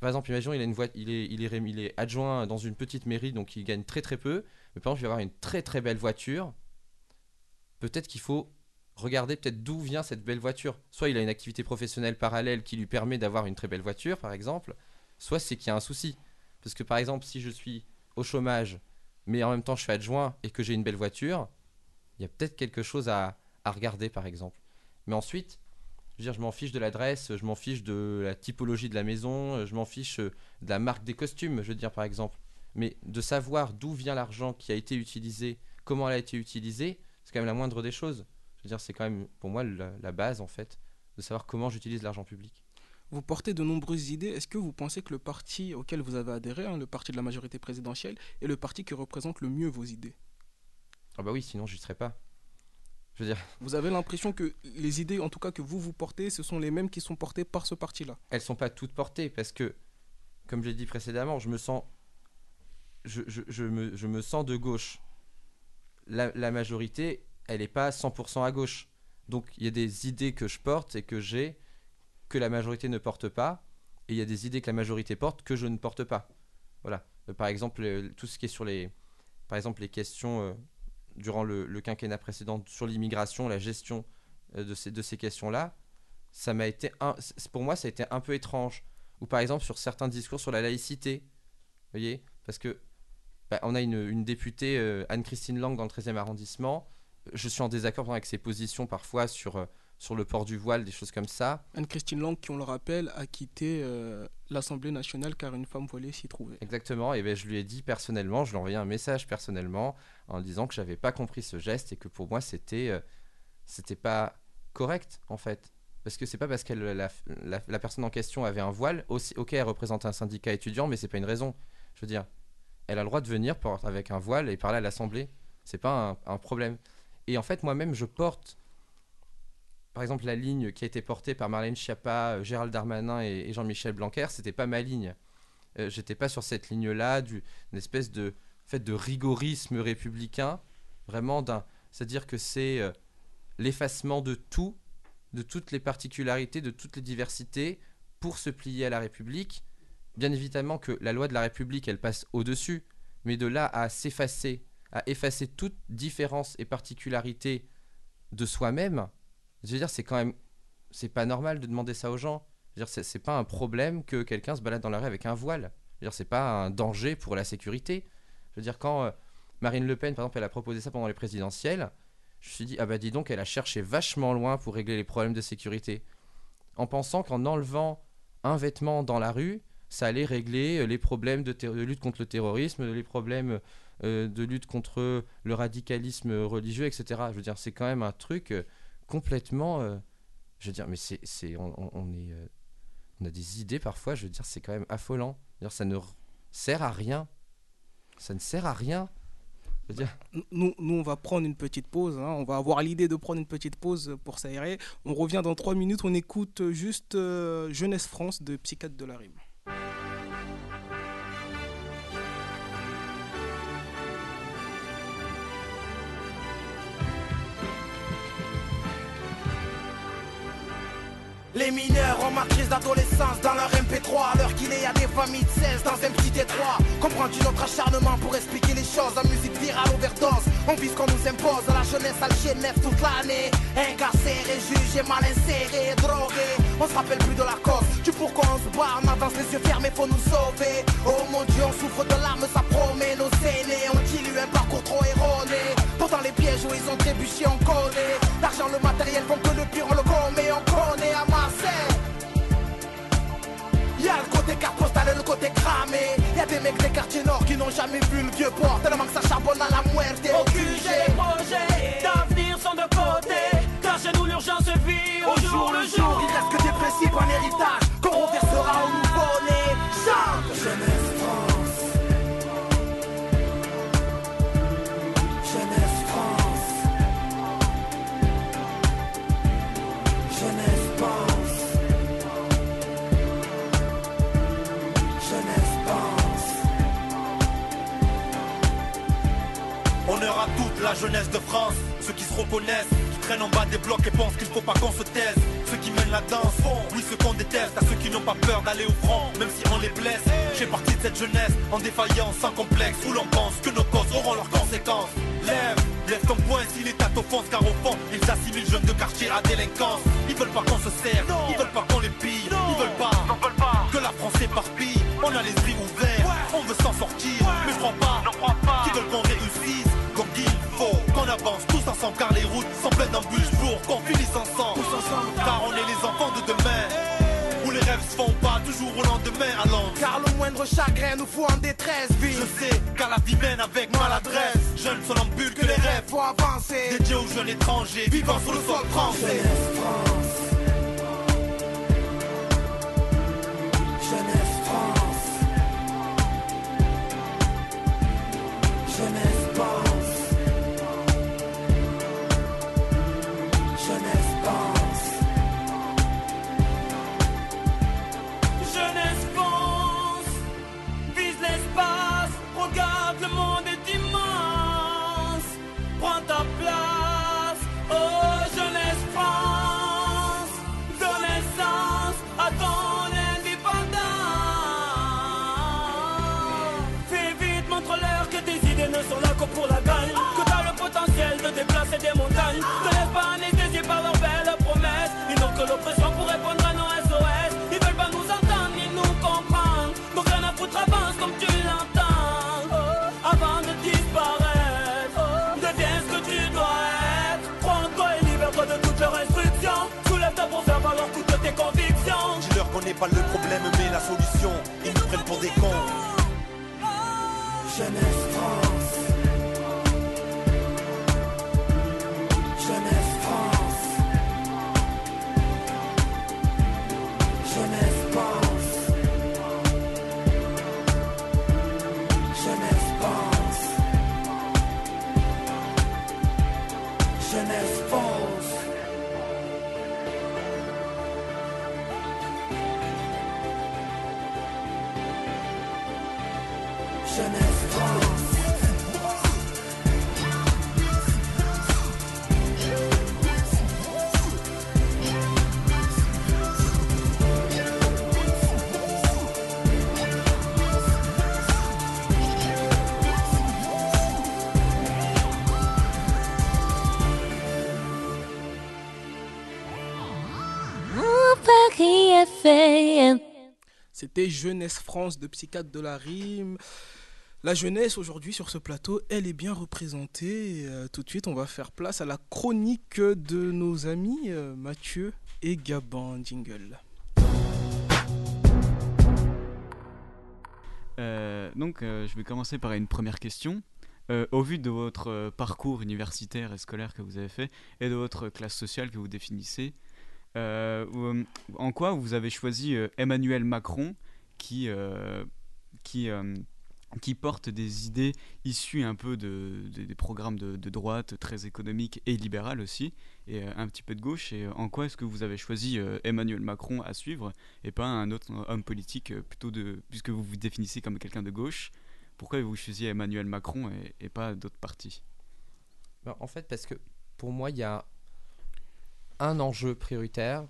Par exemple, imaginons, il, a une voit- il, est, il, est, il est adjoint dans une petite mairie, donc il gagne très très peu. Mais par exemple, il va avoir une très très belle voiture. Peut-être qu'il faut regarder peut-être d'où vient cette belle voiture. Soit il a une activité professionnelle parallèle qui lui permet d'avoir une très belle voiture, par exemple. Soit c'est qu'il y a un souci. Parce que par exemple, si je suis au chômage, mais en même temps je suis adjoint et que j'ai une belle voiture, il y a peut-être quelque chose à, à regarder, par exemple. Mais ensuite, je veux dire, je m'en fiche de l'adresse, je m'en fiche de la typologie de la maison, je m'en fiche euh, de la marque des costumes, je veux dire, par exemple. Mais de savoir d'où vient l'argent qui a été utilisé, comment elle a été utilisée, c'est quand même la moindre des choses. Je veux dire, c'est quand même pour moi la, la base, en fait, de savoir comment j'utilise l'argent public. Vous portez de nombreuses idées. Est-ce que vous pensez que le parti auquel vous avez adhéré, hein, le parti de la majorité présidentielle, est le parti qui représente le mieux vos idées? Ah bah oui, sinon je ne serais pas. Je veux dire, Vous avez l'impression que les idées, en tout cas que vous vous portez, ce sont les mêmes qui sont portées par ce parti-là? Elles sont pas toutes portées parce que, comme je l'ai dit précédemment, je me sens, je, je- je me, je me sens de gauche. La, la majorité, elle n'est pas 100% à gauche. Donc il y a des idées que je porte et que j'ai que la majorité ne porte pas, et il y a des idées que la majorité porte que je ne porte pas. Voilà. Euh, Par exemple, euh, tout ce qui est sur les, par exemple les questions euh, durant le, quinquennat précédent sur l'immigration, la gestion de ces, de ces questions-là, ça m'a été un, pour moi ça a été un peu étrange ou par exemple sur certains discours sur la laïcité voyez? Parce que bah, on a une, députée Anne-Christine Lang dans le 13e arrondissement je suis en désaccord avec ses positions parfois sur sur le port du voile des choses comme ça. Anne-Christine Lang, qui on le rappelle, a quitté euh, l'Assemblée nationale car une femme voilée s'y trouvait. exactement. Et ben je lui ai dit personnellement je lui ai envoyé un message personnellement en lui disant que j'avais pas compris ce geste et que pour moi c'était euh, c'était pas correct en fait. Parce que c'est pas parce que la, la- la personne en question avait un voile aussi ok elle représente un syndicat étudiant mais c'est pas une raison. Je veux dire elle a le droit de venir pour- avec un voile et parler à l'assemblée. C'est pas un, un problème. Et en fait moi-même je porte par exemple la ligne qui a été portée par Marlène Schiappa euh, Gérald Darmanin et, Jean-Michel Blanquer c'était pas ma ligne Euh, j'étais pas sur cette ligne là d'une espèce de fait de rigorisme républicain vraiment d'un c'est à dire que c'est euh, l'effacement de tout de toutes les particularités, de toutes les diversités pour se plier à la République. Bien évidemment que la loi de la République, elle passe au-dessus, mais de là à s'effacer, à effacer toute différence et particularité de soi-même, je veux dire, c'est quand même, c'est pas normal de demander ça aux gens. Je veux dire, c'est, pas un problème que quelqu'un se balade dans la rue avec un voile. Je veux dire, c'est pas un danger pour la sécurité. Je veux dire, quand euh, Marine Le Pen, par exemple, elle a proposé ça pendant les présidentielles, je me suis dit, ah bah dis donc, elle a cherché vachement loin pour régler les problèmes de sécurité. En pensant qu'en enlevant un vêtement dans la rue, ça allait régler euh, les problèmes de, lutte contre le terrorisme, les problèmes euh, de lutte contre le radicalisme religieux, etc. Je veux dire, c'est quand même un truc complètement... euh, je veux dire, mais c'est, c'est, on, est, euh, on a des idées parfois, je veux dire, c'est quand même affolant. Dire, ça ne sert à rien. Ça ne sert à rien. Je veux dire, Nous, nous, on va prendre une petite pause. hein. On va avoir l'idée de prendre une petite pause pour s'aérer. On revient dans trois minutes. On écoute juste euh, Jeunesse France de Psychiatre de la Rime. Les mineurs en matrice d'adolescence dans leur MP3 Alors qu'il est à des familles de 16 dans un petit détroit Comprends-tu notre acharnement pour expliquer les choses En musique virale overdose? On vit ce qu'on nous impose La jeunesse à nef toute l'année. Incarcéré, jugé, mal inséré, drogué. On se rappelle plus de la cause. Du pourquoi on se barre, on avance les yeux fermés, faut nous sauver. Oh mon dieu, on souffre de larmes, ça promet. Nos aînés On dilue un parcours trop erroné. Pourtant les pièges où ils ont trébuché, on connaît L'argent, le matériel font que le pire, on le commet On connaît. À Y'a le côté carte postale et le côté cramé. Y'a des mecs des quartiers nord qui n'ont jamais vu le vieux port Tellement que ça charbonne à la muerte. Au QG projets d'avenir sont de côté. Car chez nous l'urgence vit au jour le jour Il reste que des principes en héritage Qu'on reversera au nouveau-né Chante Jeunesse la jeunesse de France, ceux qui se reconnaissent, qui traînent en bas des blocs et pensent qu'il faut pas qu'on se taise. Ceux qui mènent la danse, oui ceux qu'on déteste, à ceux qui n'ont pas peur d'aller au front, même si on les blesse. J'ai partie de cette jeunesse en défaillance, sans complexe, où l'on pense que nos causes auront leurs conséquences. Lève, lève ton poing si l'État t'offense, car au fond, ils assimilent jeunes de quartier à délinquance. Ils veulent pas qu'on se serve, ils veulent pas qu'on les pille, ils veulent pas, que la France s'éparpille. On a l'esprit ouvert, on veut s'en sortir, mais crois pas, qu'ils veulent avance tous ensemble, car les routes sont pleines d'embûches pour qu'on finisse ensemble. Car on est les enfants de demain. Où les rêves se font pas toujours au lendemain à Londres. Car le moindre chagrin nous fout en détresse, vie. Je sais, car la vie mène avec maladresse. Jeunes somnambules que les rêves Faut avancer. dédiés aux jeunes étrangers vivant sur le sol français. Pas le problème mais la solution. Ils nous prennent pour des cons. Jeunesse France. C'était Jeunesse France de Psychiatre de la Rime. La jeunesse aujourd'hui sur ce plateau, elle est bien représentée. Euh, tout de suite, on va faire place à la chronique de nos amis euh, Mathieu et Gabin. Jingle. Euh, donc, je vais commencer par une première question. Au vu de votre parcours universitaire et scolaire que vous avez fait et de votre classe sociale que vous définissez, en quoi vous avez choisi Emmanuel Macron qui, qui, qui porte des idées issues un peu de, de- des programmes de, droite, très économiques et libérales aussi, et euh, un petit peu de gauche, et euh, en quoi est-ce que vous avez choisi euh, Emmanuel Macron à suivre et pas un autre homme politique plutôt de puisque vous vous définissez comme quelqu'un de gauche pourquoi vous choisiez Emmanuel Macron et, pas d'autres partis? Ben, en fait, parce que pour moi, il y a un enjeu prioritaire.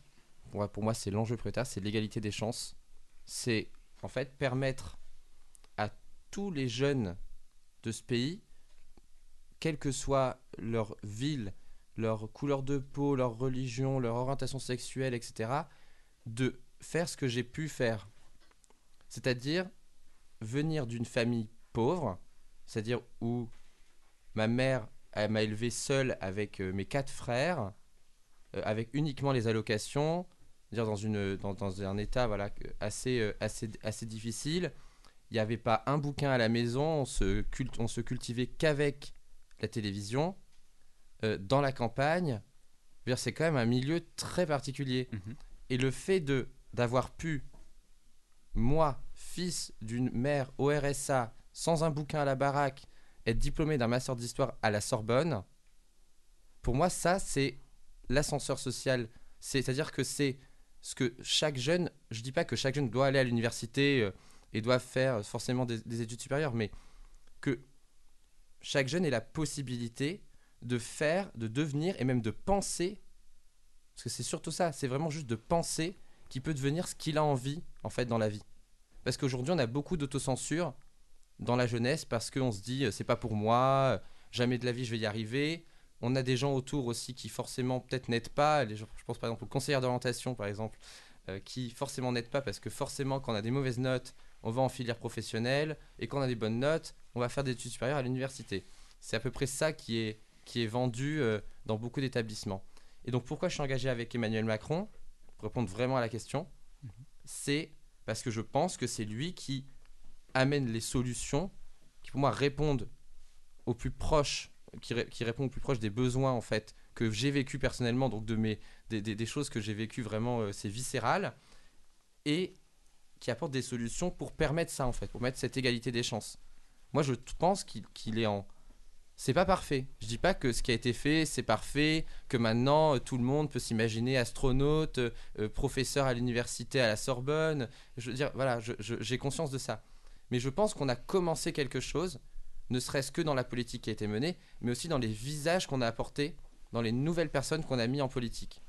Pour, moi, c'est l'enjeu prioritaire, c'est l'égalité des chances. C'est en fait permettre tous les jeunes de ce pays, quelle que soit leur ville, leur couleur de peau, leur religion, leur orientation sexuelle, etc., de faire ce que j'ai pu faire. C'est-à-dire venir d'une famille pauvre, c'est-à-dire où ma mère m'a élevé seul avec euh, mes quatre frères, euh, avec uniquement les allocations, dire dans, une, dans, un état voilà, assez, euh, assez, assez difficile. Il n'y avait pas un bouquin à la maison, on se, culte, on se cultivait qu'avec la télévision. Euh, dans la campagne, c'est quand même un milieu très particulier. Mhm. Et le fait de d'avoir pu, moi, fils d'une mère au RSA, sans un bouquin à la baraque, être diplômé d'un master d'histoire à la Sorbonne, pour moi, ça, c'est l'ascenseur social. C'est- C'est-à-dire que c'est ce que chaque jeune, je dis pas que chaque jeune doit aller à l'université euh, et doit faire forcément des, des études supérieures, mais que chaque jeune ait la possibilité de faire, de devenir et même de penser, parce que c'est surtout ça, c'est vraiment juste de penser qui peut devenir ce qu'il a envie en fait dans la vie. Parce qu'aujourd'hui on a beaucoup d'autocensure dans la jeunesse parce qu'on se dit c'est pas pour moi, jamais de la vie je vais y arriver. On a des gens autour aussi qui forcément peut-être n'aident pas, je pense par exemple aux conseillères d'orientation par exemple, euh, qui forcément n'aident pas parce que forcément quand on a des mauvaises notes, on va en filière professionnelle et quand on a des bonnes notes, on va faire des études supérieures à l'université. C'est à peu près ça qui est, qui est vendu euh, dans beaucoup d'établissements. Et donc pourquoi je suis engagé avec Emmanuel Macron Pour répondre vraiment à la question, c'est parce que je pense que c'est lui qui amène les solutions qui pour moi répondent au plus proche, qui, ré- qui répondent au plus proche des besoins en fait que j'ai vécu personnellement, donc de mes, des, des- des choses que j'ai vécues vraiment, euh, c'est viscéral, et qui apporte des solutions pour permettre ça en fait, pour mettre cette égalité des chances. Moi je pense qu'il est en... C'est pas parfait. Je dis pas que ce qui a été fait c'est parfait, que maintenant euh, tout le monde peut s'imaginer astronaute, euh, euh, professeur à l'université à la Sorbonne. Je veux dire, voilà, j'ai conscience de ça. Mais je pense qu'on a commencé quelque chose, ne serait-ce que dans la politique qui a été menée, mais aussi dans les visages qu'on a apportés, dans les nouvelles personnes qu'on a mis en politique.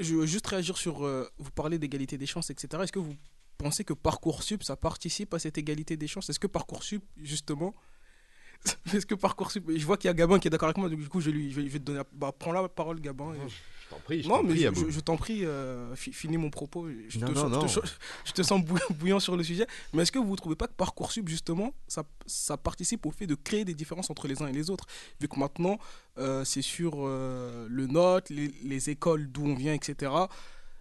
Je veux juste réagir sur. vous parlez d'égalité des chances, etc. Est-ce que vous pensez que Parcoursup, ça participe à cette égalité des chances Est-ce que Parcoursup, justement. Est-ce que Parcoursup. Je vois qu'il y a Gabin qui est d'accord avec moi, donc du coup, je, lui, je vais, je vais te donner. la- Bah, prends la parole, Gabin. et- Je t'en prie, je non, t'en mais prie, je, Abou. je- je t'en prie, euh, fi- finis mon propos. Je, Non, te, non, je te- non. je te- je te sens bou- bouillant sur le sujet. Mais est-ce que vous ne trouvez pas que Parcoursup, justement, ça, ça participe au fait de créer des différences entre les uns et les autres Vu que maintenant, euh, c'est sur euh, le note, les, les écoles d'où on vient, etc.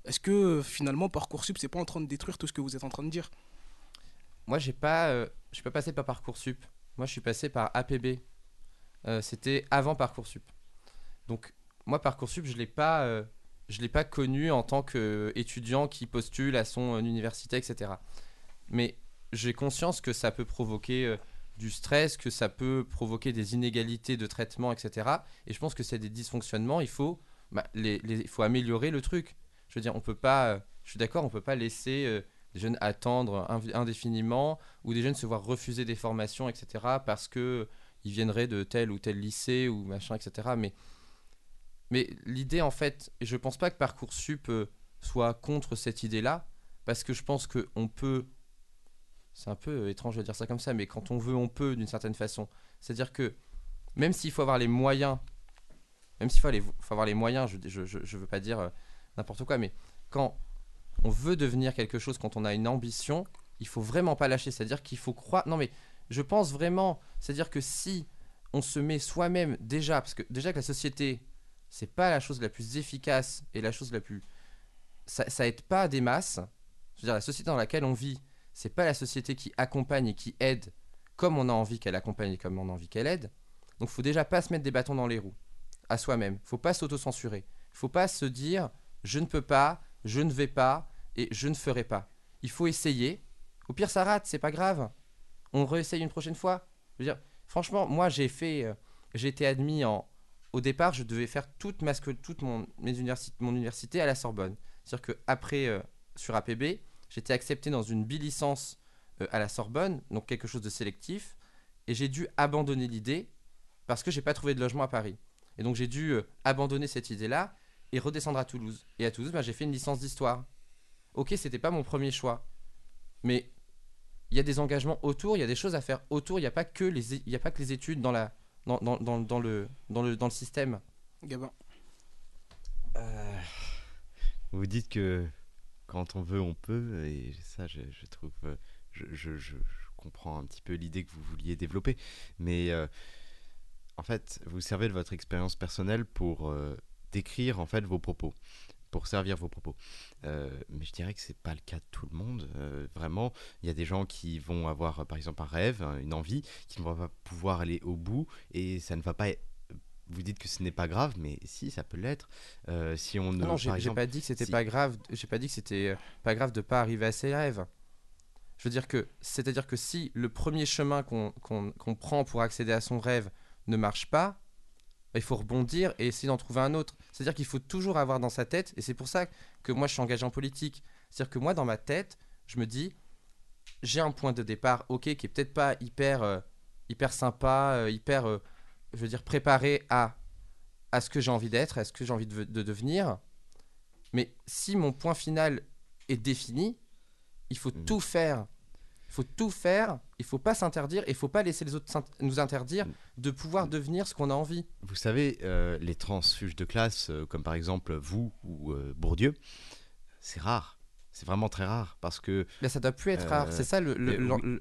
Est-ce que euh, finalement, Parcoursup, c'est pas en train de détruire tout ce que vous êtes en train de dire? Moi, j'ai pas, euh, je suis pas passé par Parcoursup. Moi, je suis passé par APB. Euh, C'était avant Parcoursup. Donc, moi, Parcoursup, je l'ai pas, je l'ai pas connu en tant qu'étudiant qui postule à son université, etc. Mais j'ai conscience que ça peut provoquer du stress, que ça peut provoquer des inégalités de traitement, etc. Et je pense que c'est des dysfonctionnements. Il faut, bah, faut améliorer le truc. Je veux dire, on peut pas. euh, je suis d'accord, on peut pas laisser euh, des jeunes attendre indéfiniment ou des jeunes se voir refuser des formations, etc. parce que ils viendraient de tel ou tel lycée ou machin, etc. Mais, mais l'idée, en fait, et je pense pas que Parcoursup euh, soit contre cette idée-là, parce que je pense qu'on peut. C'est un peu étrange de dire ça comme ça, mais quand on veut, on peut d'une certaine façon. C'est-à-dire que même s'il faut avoir les moyens, même s'il faut, faut avoir les moyens, je, je veux pas dire n'importe quoi, mais quand on veut devenir quelque chose, quand on a une ambition, il faut vraiment pas lâcher. C'est-à-dire qu'il faut croire. Non, mais je pense vraiment. C'est-à-dire que si on se met soi-même déjà, parce que déjà que la société, c'est pas la chose la plus efficace et la chose la plus. Ça, ça aide pas des masses. Je veux dire, la société dans laquelle on vit, c'est pas la société qui accompagne et qui aide comme on a envie qu'elle accompagne et comme on a envie qu'elle aide. Donc, faut déjà pas se mettre des bâtons dans les roues à soi-même. Faut pas s'auto-censurer. Faut pas se dire je ne peux pas, je ne vais pas et je ne ferai pas. Il faut essayer. Au pire, ça rate, c'est pas grave. On réessaye une prochaine fois. Franchement, moi, j'ai fait, euh, j'ai été admis en. Au départ, je devais faire toute ma, toute mon, mes universi- mon université à la Sorbonne. C'est-à-dire que après, euh, sur APB, j'étais accepté dans une bilicence euh, à la Sorbonne, donc quelque chose de sélectif, et j'ai dû abandonner l'idée parce que j'ai pas trouvé de logement à Paris. Et donc j'ai dû abandonner cette idée-là et redescendre à Toulouse. Et à Toulouse, bah, j'ai fait une licence d'histoire. Ok, c'était pas mon premier choix, mais il y a des engagements autour, il y a des choses à faire autour. Il n'y a pas que les, é- il y a pas que les études dans la, dans, dans, dans, dans le, dans le, dans le système. Gabin. Euh, Vous dites que quand on veut, on peut, et ça, je, je trouve, euh, je, je- je- je comprends un petit peu l'idée que vous vouliez développer, mais euh, en fait, vous servez de votre expérience personnelle pour euh, décrire en fait vos propos, pour servir vos propos. Euh, mais je dirais que c'est pas le cas de tout le monde. Euh, vraiment, il y a des gens qui vont avoir, euh, par exemple, un rêve, un- une envie, qui ne vont pas pouvoir aller au bout, et ça ne va pas. être- Vous dites que ce n'est pas grave, mais si, ça peut l'être. Euh, si on ne, Non, j'ai exemple, pas dit que c'était si- pas grave. J'ai pas dit que c'était pas grave de pas arriver à ses rêves. Je veux dire que, c'est-à-dire que si le premier chemin qu'on prend pour accéder à son rêve ne marche pas, il faut rebondir et essayer d'en trouver un autre. C'est-à-dire qu'il faut toujours avoir dans sa tête, et c'est pour ça que moi je suis engagé en politique. C'est-à-dire que moi dans ma tête, je me dis, j'ai un point de départ, ok, qui est peut-être pas hyper, euh, hyper sympa, euh, hyper, euh, je veux dire, préparé à. à ce que j'ai envie d'être, à ce que j'ai envie de, de devenir. Mais si mon point final est défini, il faut Mhm. tout faire. Il faut tout faire. Il faut pas s'interdire. Et il faut pas laisser les autres nous interdire de pouvoir devenir ce qu'on a envie. Vous savez, euh, les transfuges de classe, euh, comme par exemple vous ou euh, Bourdieu, c'est rare. C'est vraiment très rare parce que. Là, ça doit plus être rare. C'est ça mais le-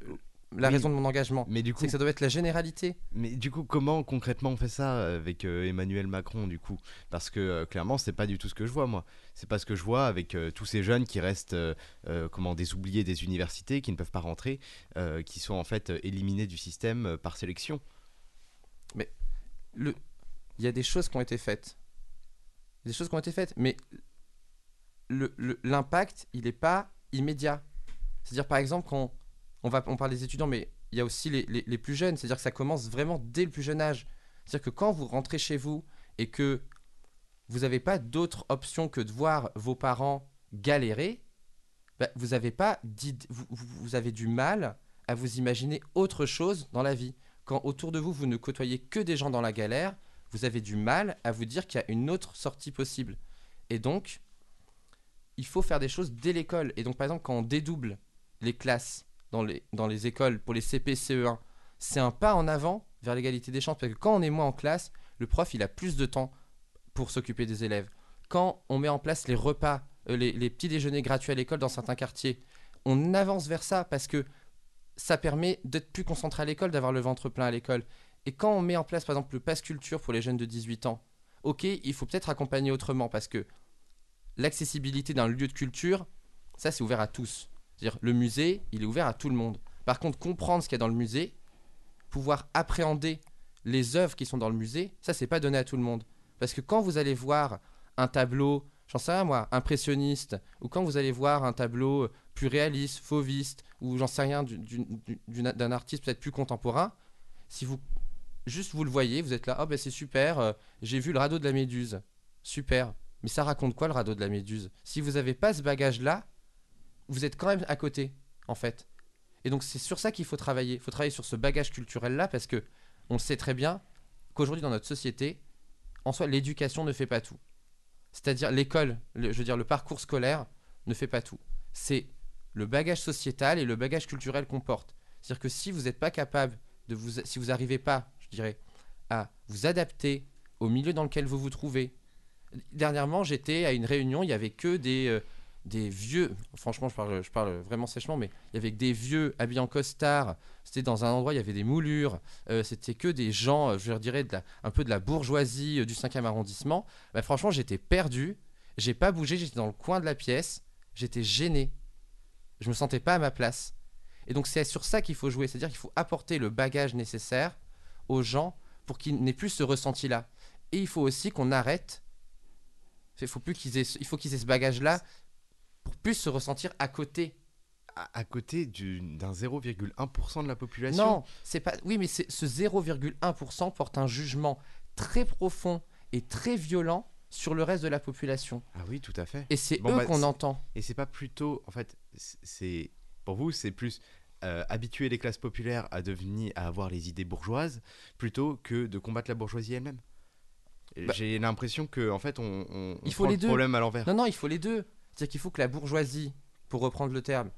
la Oui. raison de mon engagement. Mais du coup, C'est que ça doit être la généralité. mais du coup, comment concrètement on fait ça avec euh, Emmanuel Macron du coup? Parce que euh, clairement, c'est pas du tout ce que je vois moi. C'est pas ce que je vois avec euh, tous ces jeunes qui restent, euh, euh, comment, des oubliés des universités, qui ne peuvent pas rentrer, euh, qui sont en fait euh, éliminés du système euh, par sélection. le- il y a des choses qui ont été faites. Des choses qui ont été faites, mais le- le- l'impact, il n'est pas immédiat. C'est-à-dire, par exemple, quand on, parle des étudiants, mais il y a aussi les, plus jeunes. C'est-à-dire que ça commence vraiment dès le plus jeune âge. C'est-à-dire que quand vous rentrez chez vous et que vous n'avez pas d'autre option que de voir vos parents galérer, bah, vous avez pas vous- vous avez du mal à vous imaginer autre chose dans la vie quand autour de vous, vous ne côtoyez que des gens dans la galère, vous avez du mal à vous dire qu'il y a une autre sortie possible. Et donc, il faut faire des choses dès l'école. Et donc, par exemple, quand on dédouble les classes dans les, dans les écoles pour les CP, CE1, c'est un pas en avant vers l'égalité des chances. Parce que quand on est moins en classe, le prof, il a plus de temps pour s'occuper des élèves. Quand on met en place les repas, euh, les, petits déjeuners gratuits à l'école dans certains quartiers, on avance vers ça parce que ça permet d'être plus concentré à l'école, d'avoir le ventre plein à l'école. Et quand on met en place, par exemple, le pass culture pour les jeunes de 18 ans, ok, il faut peut-être accompagner autrement parce que l'accessibilité d'un lieu de culture, ça, c'est ouvert à tous. C'est-à-dire, le musée, il est ouvert à tout le monde. Par contre, comprendre ce qu'il y a dans le musée, pouvoir appréhender les œuvres qui sont dans le musée, ça, c'est pas donné à tout le monde. Parce que quand vous allez voir un tableau, j'en sais rien moi, impressionniste, ou quand vous allez voir un tableau euh, plus réaliste, fauviste, ou j'en sais rien, d'un artiste peut-être plus contemporain, si vous juste vous le voyez, vous êtes là, oh ben c'est super, euh, j'ai vu le radeau de la Méduse, super. Mais ça raconte quoi le radeau de la Méduse? Si vous n'avez pas ce bagage-là, vous êtes quand même à côté, en fait. Et donc c'est sur ça qu'il faut travailler. Il faut travailler sur ce bagage culturel-là parce que on sait très bien qu'aujourd'hui dans notre société, en soi, l'éducation ne fait pas tout. C'est-à-dire l'école, le- je veux dire le parcours scolaire ne fait pas tout. C'est le bagage sociétal et le bagage culturel qu'on porte. C'est-à-dire que si vous n'êtes pas capable de vous, si vous n'arrivez pas, je dirais, à vous adapter au milieu dans lequel vous vous trouvez. Dernièrement, j'étais à une réunion, il y avait que des, euh, des vieux, franchement, je parle, je parle vraiment sèchement, mais il y avait que des vieux habillés en costard. C'était dans un endroit, il y avait des moulures. euh, C'était que des gens, euh, je leur dirais, un peu de la bourgeoisie euh, du 5e arrondissement. Bah, franchement, j'étais perdu. J'ai pas bougé, j'étais dans le coin de la pièce. J'étais gêné. Je me sentais pas à ma place. Et donc, c'est sur ça qu'il faut jouer. C'est-à-dire qu'il faut apporter le bagage nécessaire aux gens pour qu'ils n'aient plus ce ressenti-là. Et il faut aussi qu'on arrête. Il faut plus qu'ils aient, il faut qu'ils aient ce bagage-là pour plus se ressentir à côté. À, côté du- d'un 0,1% de la population. Non, c'est pas. Oui, mais ce 0,1% porte un jugement très profond et très violent sur le reste de la population. Ah oui, tout à fait. Et c'est Bon, eux bah, qu'on entend. Et c'est pas plutôt, en fait, c'est pour vous, c'est plus euh, habituer les classes populaires à devenir, à avoir les idées bourgeoises, plutôt que de combattre la bourgeoisie elle-même. Bah- J'ai l'impression que, en fait, on, on, Il on faut prend les le deux. problème à l'envers. Non, non, il faut les deux. C'est-à-dire qu'il faut que la bourgeoisie, pour reprendre le terme,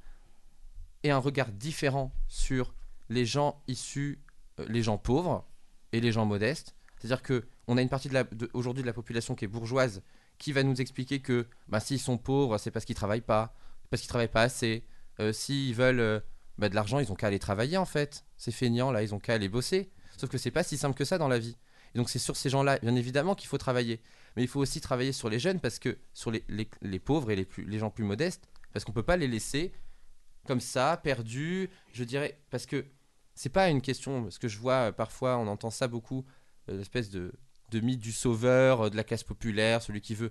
ait un regard différent sur les gens issus, euh, les gens pauvres et les gens modestes. C'est-à-dire que on a une partie aujourd'hui de la population qui est bourgeoise, qui va nous expliquer que bah, s'ils sont pauvres, c'est parce qu'ils travaillent pas, parce qu'ils travaillent pas assez. Euh, s'ils veulent euh, bah, de l'argent, ils ont qu'à aller travailler en fait. Ces feignants là, ils ont qu'à aller bosser. Sauf que c'est pas si simple que ça dans la vie. Et donc c'est sur ces gens-là, bien évidemment, qu'il faut travailler. Mais il faut aussi travailler sur les jeunes parce que sur les, les- pauvres et les, plus, les gens plus modestes, parce qu'on peut pas les laisser comme ça, perdus. Je dirais parce que c'est pas une question. Parce que je vois euh, parfois, on entend ça beaucoup, euh, l'espèce de de mythe du sauveur, euh, de la classe populaire, celui qui veut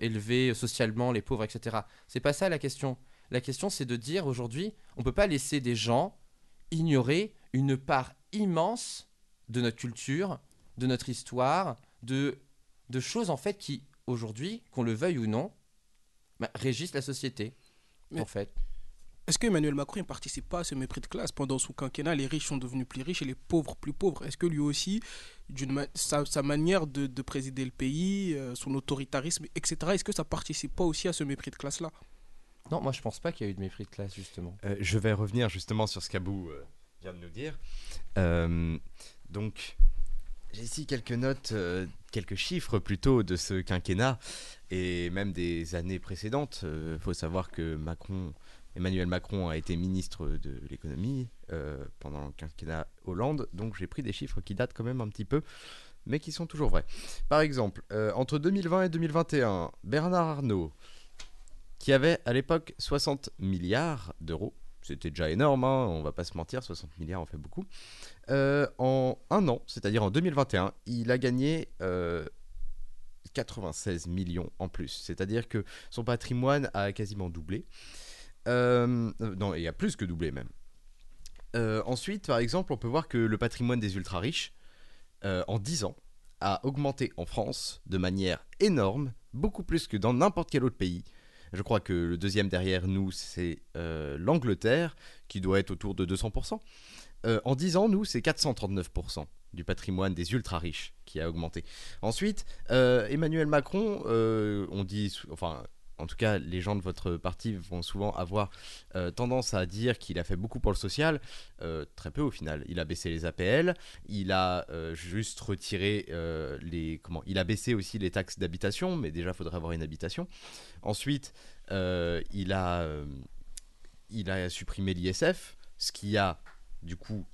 élever socialement les pauvres, etc. C'est pas ça la question. La question, c'est de dire aujourd'hui, on peut pas laisser des gens ignorer une part immense de notre culture, de notre histoire, de, de choses en fait qui, aujourd'hui, qu'on le veuille ou non, bah, régissent la société. Mais- En fait. est-ce que Emmanuel Macron ne participe pas à ce mépris de classe Pendant son quinquennat, les riches sont devenus plus riches et les pauvres plus pauvres? Est-ce que lui aussi, d'une ma- sa, sa manière de, de présider le pays, euh, son autoritarisme, etc., est-ce que ça participe pas aussi à ce mépris de classe-là? Non, moi je pense pas qu'il y a eu de mépris de classe justement. Euh, je vais revenir justement sur ce qu'Abou euh, vient de nous dire. Euh, donc, j'ai ici quelques notes, euh, quelques chiffres plutôt de ce quinquennat et même des années précédentes. Il faut savoir que Macron, Emmanuel Macron a été ministre de l'économie euh, pendant le quinquennat Hollande, donc j'ai pris des chiffres qui datent quand même un petit peu, mais qui sont toujours vrais. Par exemple, euh, entre 2020 et 2021, Bernard Arnault, qui avait à l'époque 60 milliards d'euros, c'était déjà énorme, hein, on va pas se mentir, 60 milliards en fait beaucoup. Euh, en un an, c'est-à-dire en 2021, il a gagné euh, 96 millions en plus. C'est-à-dire que son patrimoine a quasiment doublé. Euh, euh, non, il a plus que doublé même. Euh, ensuite, par exemple, on peut voir que le patrimoine des ultra-riches, euh, en 10 ans, a augmenté en France de manière énorme, beaucoup plus que dans n'importe quel autre pays. Je crois que le deuxième derrière nous, c'est euh, l'Angleterre, qui doit être autour de 200%. Euh, en 10 ans, nous, c'est 439% du patrimoine des ultra-riches qui a augmenté. Ensuite, euh, Emmanuel Macron, on dit, enfin, en tout cas, les gens de votre parti vont souvent avoir euh, tendance à dire qu'il a fait beaucoup pour le social. Euh, très peu au final. Il a baissé les APL, il a euh, juste retiré les. Comment Il a baissé aussi les taxes d'habitation, mais déjà, il faudrait avoir une habitation. Ensuite, il, a, il a supprimé l'ISF, ce qui a, du coup,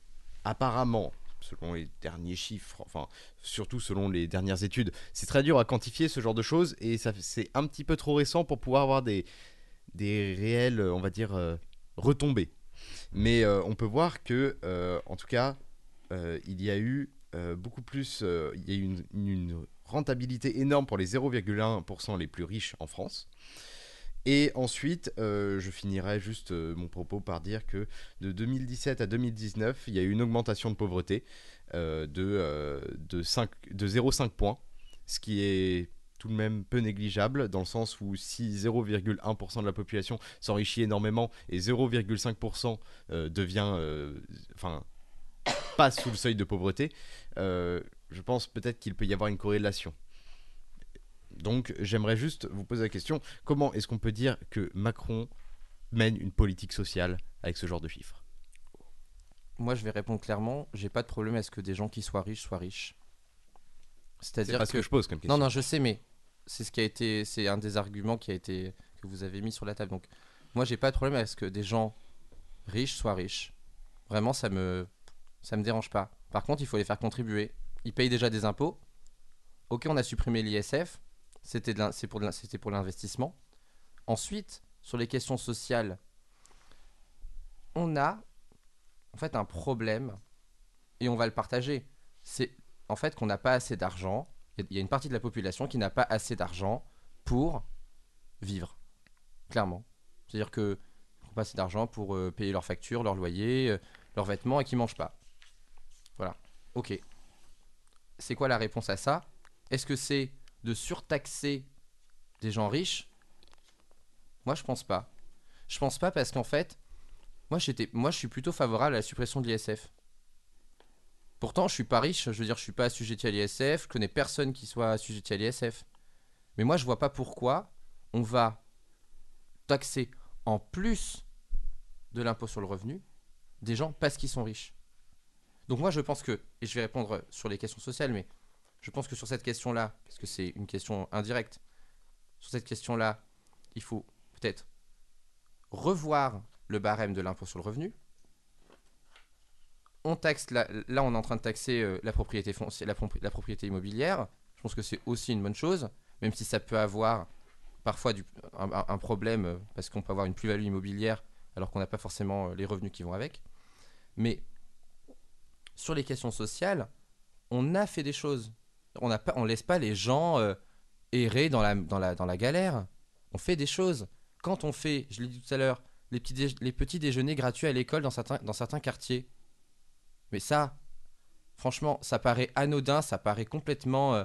apparemment, selon les derniers chiffres, enfin, surtout selon les dernières études, c'est très dur à quantifier ce genre de choses et c'est un petit peu trop récent pour pouvoir avoir des, des réelles, on va dire, euh, retombées. Mais euh, on peut voir que, euh, en tout cas, il y a eu beaucoup plus, il y a eu une rentabilité énorme pour les 0,1% les plus riches en France. Et ensuite, euh, je finirai juste euh, mon propos par dire que de 2017 à 2019, il y a eu une augmentation de pauvreté euh, de, euh, de, 5 de 0,5 points, ce qui est tout de même peu négligeable, dans le sens où si 0,1% de la population s'enrichit énormément et 0,5% euh, devient, enfin, passe sous le seuil de pauvreté, je pense peut-être qu'il peut y avoir une corrélation. Donc j'aimerais juste vous poser la question, comment est-ce qu'on peut dire que Macron mène une politique sociale avec ce genre de chiffres? Moi je vais répondre clairement, j'ai pas de problème à ce que des gens qui soient riches soient riches. C'est C'est-à-dire ce que que je pose comme question. Non, non, je sais, mais c'est ce qui a été, c'est un des arguments qui a été que vous avez mis sur la table. Donc, moi, j'ai pas de problème à ce que des gens riches soient riches. Vraiment, ça me, ça me dérange pas. Par contre, il faut les faire contribuer. Ils payent déjà des impôts. Ok, on a supprimé l'ISF. C'était pour l'investissement. Ensuite, sur les questions sociales, on a en fait un problème et on va le partager. C'est en fait qu'on n'a pas assez d'argent. Il y a- une partie de la population qui n'a pas assez d'argent pour vivre. Clairement. C'est-à-dire que n'ont pas assez d'argent pour euh, payer leurs factures, leur loyer, euh, leurs vêtements et qui mangent pas. Voilà. Ok. C'est quoi la réponse à ça? Est-ce que c'est de surtaxer des gens riches? Moi, je pense pas. Je pense pas parce qu'en fait, moi, j'étais, moi, je suis plutôt favorable à la suppression de l'ISF. Pourtant, je suis pas riche, je veux dire, je suis pas assujetti à l'ISF, je connais personne qui soit assujetti à l'ISF. Mais moi, je vois pas pourquoi on va taxer en plus de l'impôt sur le revenu des gens parce qu'ils sont riches. Donc moi, je pense que, et je vais répondre sur les questions sociales, mais je pense que sur cette question-là, parce que c'est une question indirecte, sur cette question-là, il faut peut-être revoir le barème de l'impôt sur le revenu, on taxe là, on est en train de taxer euh, la propriété foncière, la, propri- la propriété immobilière. Je pense que c'est aussi une bonne chose, même si ça peut avoir parfois un problème euh, parce qu'on peut avoir une plus-value immobilière alors qu'on n'a pas forcément euh, les revenus qui vont avec. Mais sur les questions sociales, on a fait des choses. On n'a pas, on laisse pas les gens euh, errer dans la, galère. On fait des choses. Quand on fait, je l'ai dit tout à l'heure, les petits, déjeuners gratuits à l'école dans certains, dans certains quartiers. Mais ça, franchement, ça paraît anodin, ça paraît complètement euh,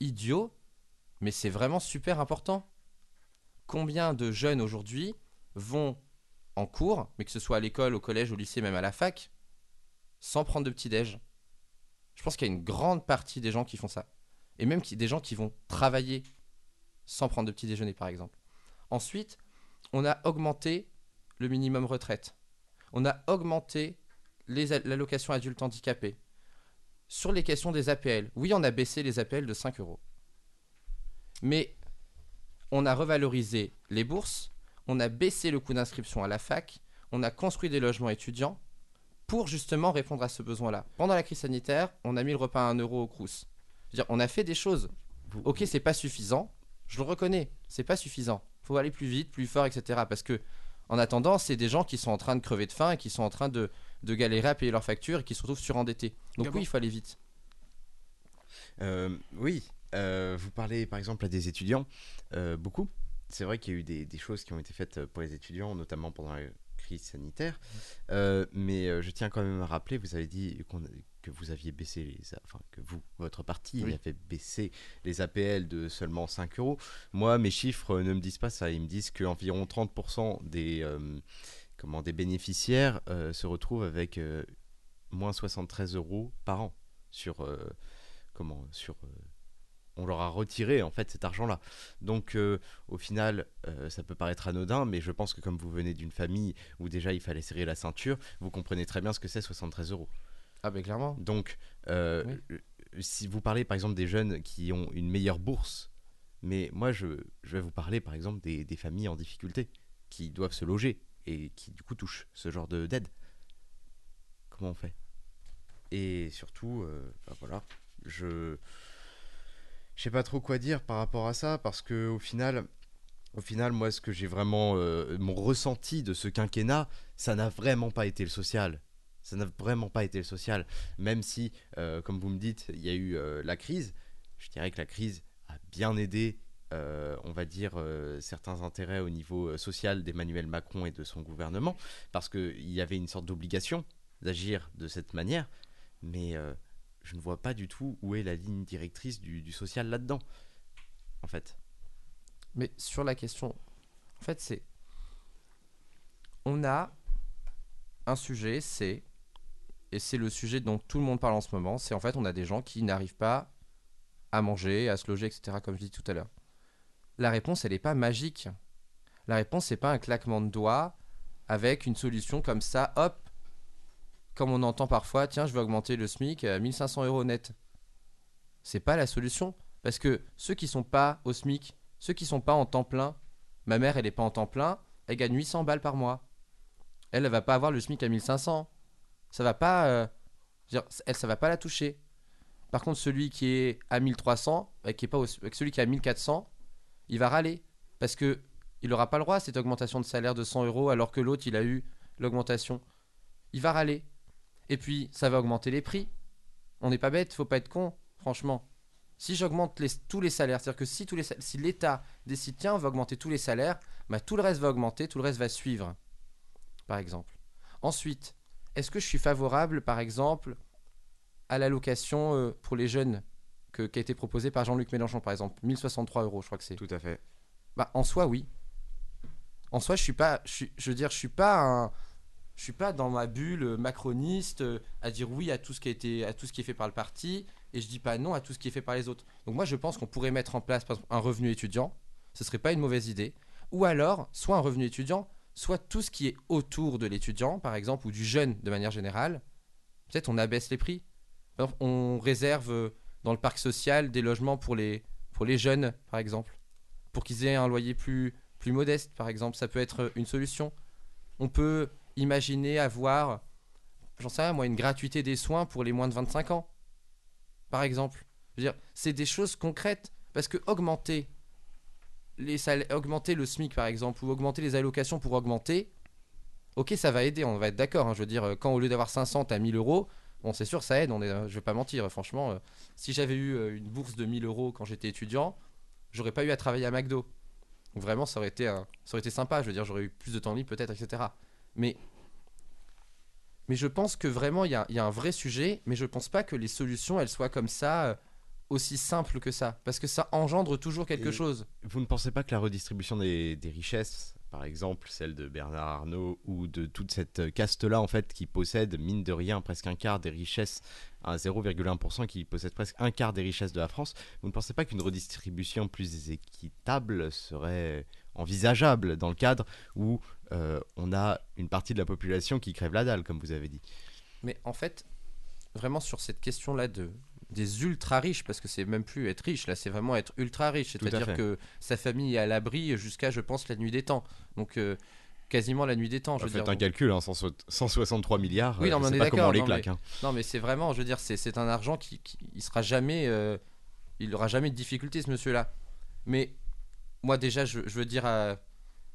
idiot, mais c'est vraiment super important. Combien de jeunes aujourd'hui vont en cours, mais que ce soit à l'école, au collège, au lycée, même à la fac, sans prendre de petit-déj. Je pense qu'il y a une grande partie des gens qui font ça. Et même des gens qui vont travailler sans prendre de petit déjeuner, par exemple. Ensuite, on a augmenté le minimum retraite. On a augmenté l'allocation adulte handicapé. Sur les questions des APL, oui, on a baissé les APL de 5 euros. Mais on a revalorisé les bourses, on a baissé le coût d'inscription à la fac, on a construit des logements étudiants pour justement répondre à ce besoin-là. Pendant la crise sanitaire, on a mis le repas à 1 euro au Crous. Dire, on a fait des choses. Ok, c'est pas suffisant. Je le reconnais, c'est pas suffisant. Faut aller plus vite, plus fort, etc. Parce que, en attendant, c'est des gens qui sont en train de crever de faim et qui sont en train de, de galérer à payer leurs factures et qui se retrouvent surendettés. Donc Gabon. oui, il faut aller vite. Euh, oui, euh, vous parlez par exemple à des étudiants, euh, beaucoup. C'est vrai qu'il y a eu des, des choses qui ont été faites pour les étudiants, notamment pendant la crise sanitaire. Euh, mais euh, je tiens quand même à rappeler, vous avez dit que vous aviez baissé les, enfin que vous, votre parti, Oui. a fait baisser les APL de seulement 5 euros. Moi, mes chiffres ne me disent pas ça. Ils me disent qu'environ 30% des, euh, comment, des bénéficiaires euh, se retrouvent avec euh, moins 73 euros par an sur euh, comment sur euh, on leur a retiré en fait cet argent-là. Donc euh, au final, euh, ça peut paraître anodin, mais je pense que comme vous venez d'une famille où déjà il fallait serrer la ceinture, vous comprenez très bien ce que c'est 73 euros. Ah ben clairement. Donc euh, Oui. si vous parlez par exemple des jeunes qui ont une meilleure bourse, mais moi je, je vais vous parler par exemple des, des familles en difficulté qui doivent se loger et qui du coup touchent ce genre de d'aide. Comment on fait? Et surtout, bah voilà, je je sais pas trop quoi dire par rapport à ça parce que au final au final moi ce que j'ai vraiment euh, mon ressenti de ce quinquennat ça n'a vraiment pas été le social. Ça n'a vraiment pas été le social. Même si euh, comme vous me dites il y a eu euh, la crise je dirais que la crise a bien aidé on va dire certains intérêts au niveau social d'Emmanuel Macron et de son gouvernement parce qu'il y avait une sorte d'obligation d'agir de cette manière. Mais je ne vois pas du tout où est la ligne directrice du, social là-dedans, en fait. Mais sur la question, en fait, c'est. On a un sujet, c'est. Et c'est le sujet dont tout le monde parle en ce moment, c'est en fait, on a des gens qui n'arrivent pas à manger, à se loger, etc., comme je dis tout à l'heure. La réponse, elle n'est pas magique. La réponse, c'est pas un claquement de doigts avec une solution comme ça, hop, comme on entend parfois, tiens, je vais augmenter le SMIC à 1500 euros net. C'est pas la solution. Parce que ceux qui sont pas au SMIC, ceux qui sont pas en temps plein, ma mère, elle est pas en temps plein, elle gagne 800 balles par mois. Elle, elle va pas avoir le SMIC à 1500. Ça va pas. euh, elle, ça va pas la toucher. Par contre, celui qui est à 1300, euh, qui est pas au- avec celui qui est à 1400, il va râler. Parce que il aura pas le droit à cette augmentation de salaire de 100 euros alors que l'autre, il a eu l'augmentation. Il va râler. Et puis, ça va augmenter les prix. On n'est pas bête, faut pas être con, franchement. Si j'augmente les- tous les salaires, c'est-à-dire que si, tous les sal- si l'État décide, tiens, on va augmenter tous les salaires, bah, tout le reste va augmenter, tout le reste va suivre, par exemple. Ensuite, est-ce que je suis favorable, par exemple, à l'allocation euh, pour les jeunes que, qui a été proposée par Jean-Luc Mélenchon, par exemple? 1063 euros, je crois que c'est. Tout à fait. Bah, en soi, oui. En soi, je suis pas, je, suis- je veux dire, je suis pas un, je suis pas dans ma bulle euh, macroniste euh, à dire oui à tout ce qui a été, à tout ce qui est fait par le parti, et je dis pas non à tout ce qui est fait par les autres. Donc moi, je pense qu'on pourrait mettre en place un revenu étudiant. Ce serait pas une mauvaise idée. Ou alors, soit un revenu étudiant, soit tout ce qui est autour de l'étudiant, par exemple, ou du jeune de manière générale. Peut-être on abaisse les prix. On réserve euh, dans le parc social des logements pour les, pour les jeunes, par exemple pour qu'ils aient un loyer plus, plus modeste, par exemple. Ça peut être une solution. On peut imaginer avoir, j'en sais rien, moi, une gratuité des soins pour les moins de 25 ans, par exemple. Je veux dire, c'est des choses concrètes. Parce que augmenter, les augmenter le SMIC, par exemple, ou augmenter les allocations pour augmenter, ok, ça va aider, on va être d'accord. hein. je veux dire, euh, quand au lieu d'avoir 500, t'as 1000 euros, bon, c'est sûr, ça aide. On est, euh, je vais pas mentir, franchement. euh, si j'avais eu une bourse de 1000 euros quand j'étais étudiant, j'aurais pas eu à travailler à McDo. Vraiment, ça aurait été, ça aurait été sympa. Je veux dire, j'aurais eu plus de temps libre peut-être, etc. Mais, mais je pense que vraiment, il y y a un vrai sujet. Mais je pense pas que les solutions, elles soient comme ça, euh, aussi simples que ça. Parce que ça engendre toujours quelque Et- chose. Vous ne pensez pas que la redistribution des, des richesses par exemple celle de Bernard Arnault ou de toute cette caste-là, en fait, qui possède, mine de rien, presque un quart des richesses, à 0,1% qui possède presque un quart des richesses de la France, vous ne pensez pas qu'une redistribution plus équitable serait envisageable dans le cadre où euh, on a une partie de la population qui crève la dalle, comme vous avez dit Mais en fait, vraiment sur cette question-là de des ultra riches, parce que c'est même plus être riche, là c'est vraiment être ultra riche, c'est-à-dire que sa famille est à l'abri jusqu'à, je pense, la nuit des temps. Donc euh, quasiment la nuit des temps, je veux Faites dire. un calcul, hein, 100 163 milliards, Oui, euh, non, je mais on est pas comment on les non, claque. mais- hein. Non, mais c'est vraiment, je veux dire, c'est c'est un argent qui, qui il sera jamais, euh, il aura jamais de difficulté ce monsieur-là. Mais moi déjà, je, je veux dire, à,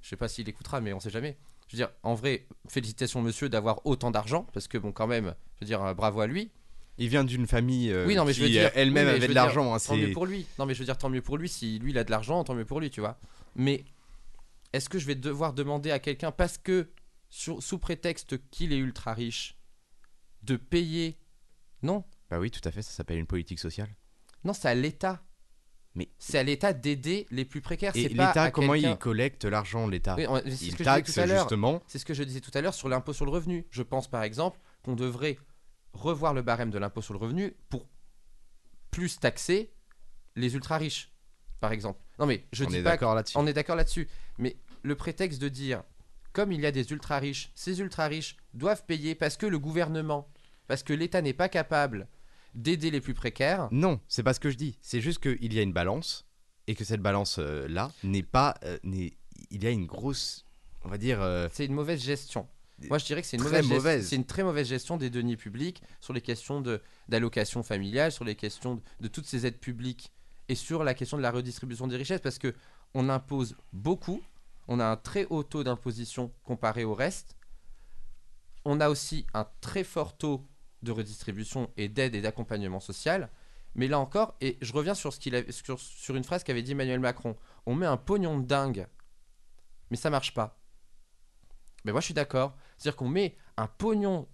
je sais pas s'il écoutera, mais on sait jamais. Je veux dire, en vrai, félicitations monsieur d'avoir autant d'argent, parce que bon, quand même, je veux dire, euh, bravo à lui. Il vient d'une famille euh, oui, non, mais qui je veux dire, elle-même oui, mais avait je de dire, l'argent. hein, tant mieux pour lui. Non, mais je veux dire, tant mieux pour lui. Si lui, il a de l'argent, tant mieux pour lui, tu vois. Mais est-ce que je vais devoir demander à quelqu'un, parce que sur- sous prétexte qu'il est ultra riche, de payer? Non. Bah oui, tout à fait, ça s'appelle une politique sociale. Non, c'est à l'État. Mais c'est à l'État d'aider les plus précaires. Et l'État, comment il collecte l'argent, l'État Oui, Il que je disais taxe tout à l'heure. justement. C'est ce que je disais tout à l'heure sur l'impôt sur le revenu. Je pense par exemple qu'on devrait revoir le barème de l'impôt sur le revenu pour plus taxer les ultra riches, par exemple. Non mais je On dis est pas là-dessus. On est d'accord là-dessus. Mais le prétexte de dire comme il y a des ultra riches, ces ultra riches doivent payer parce que le gouvernement, parce que l'État n'est pas capable d'aider les plus précaires. Non, c'est pas ce que je dis. C'est juste qu'il y a une balance et que cette balance-là n'est pas. euh, n'est- il y a une grosse. On va dire. euh, C'est une mauvaise gestion. Moi, je dirais que c'est une Très mauvaise, gest- mauvaise. c'est une très mauvaise gestion des deniers publics sur les questions de d'allocation familiale, sur les questions de, de toutes ces aides publiques et sur la question de la redistribution des richesses, parce que on impose beaucoup, on a un très haut taux d'imposition comparé au reste, on a aussi un très fort taux de redistribution et d'aide et d'accompagnement social. Mais là encore, et je reviens sur, ce qu'il avait- sur, une phrase qu'avait dit Emmanuel Macron, on met un pognon de dingue, mais ça marche pas. Mais moi je suis d'accord. C'est-à-dire qu'on met un pognon,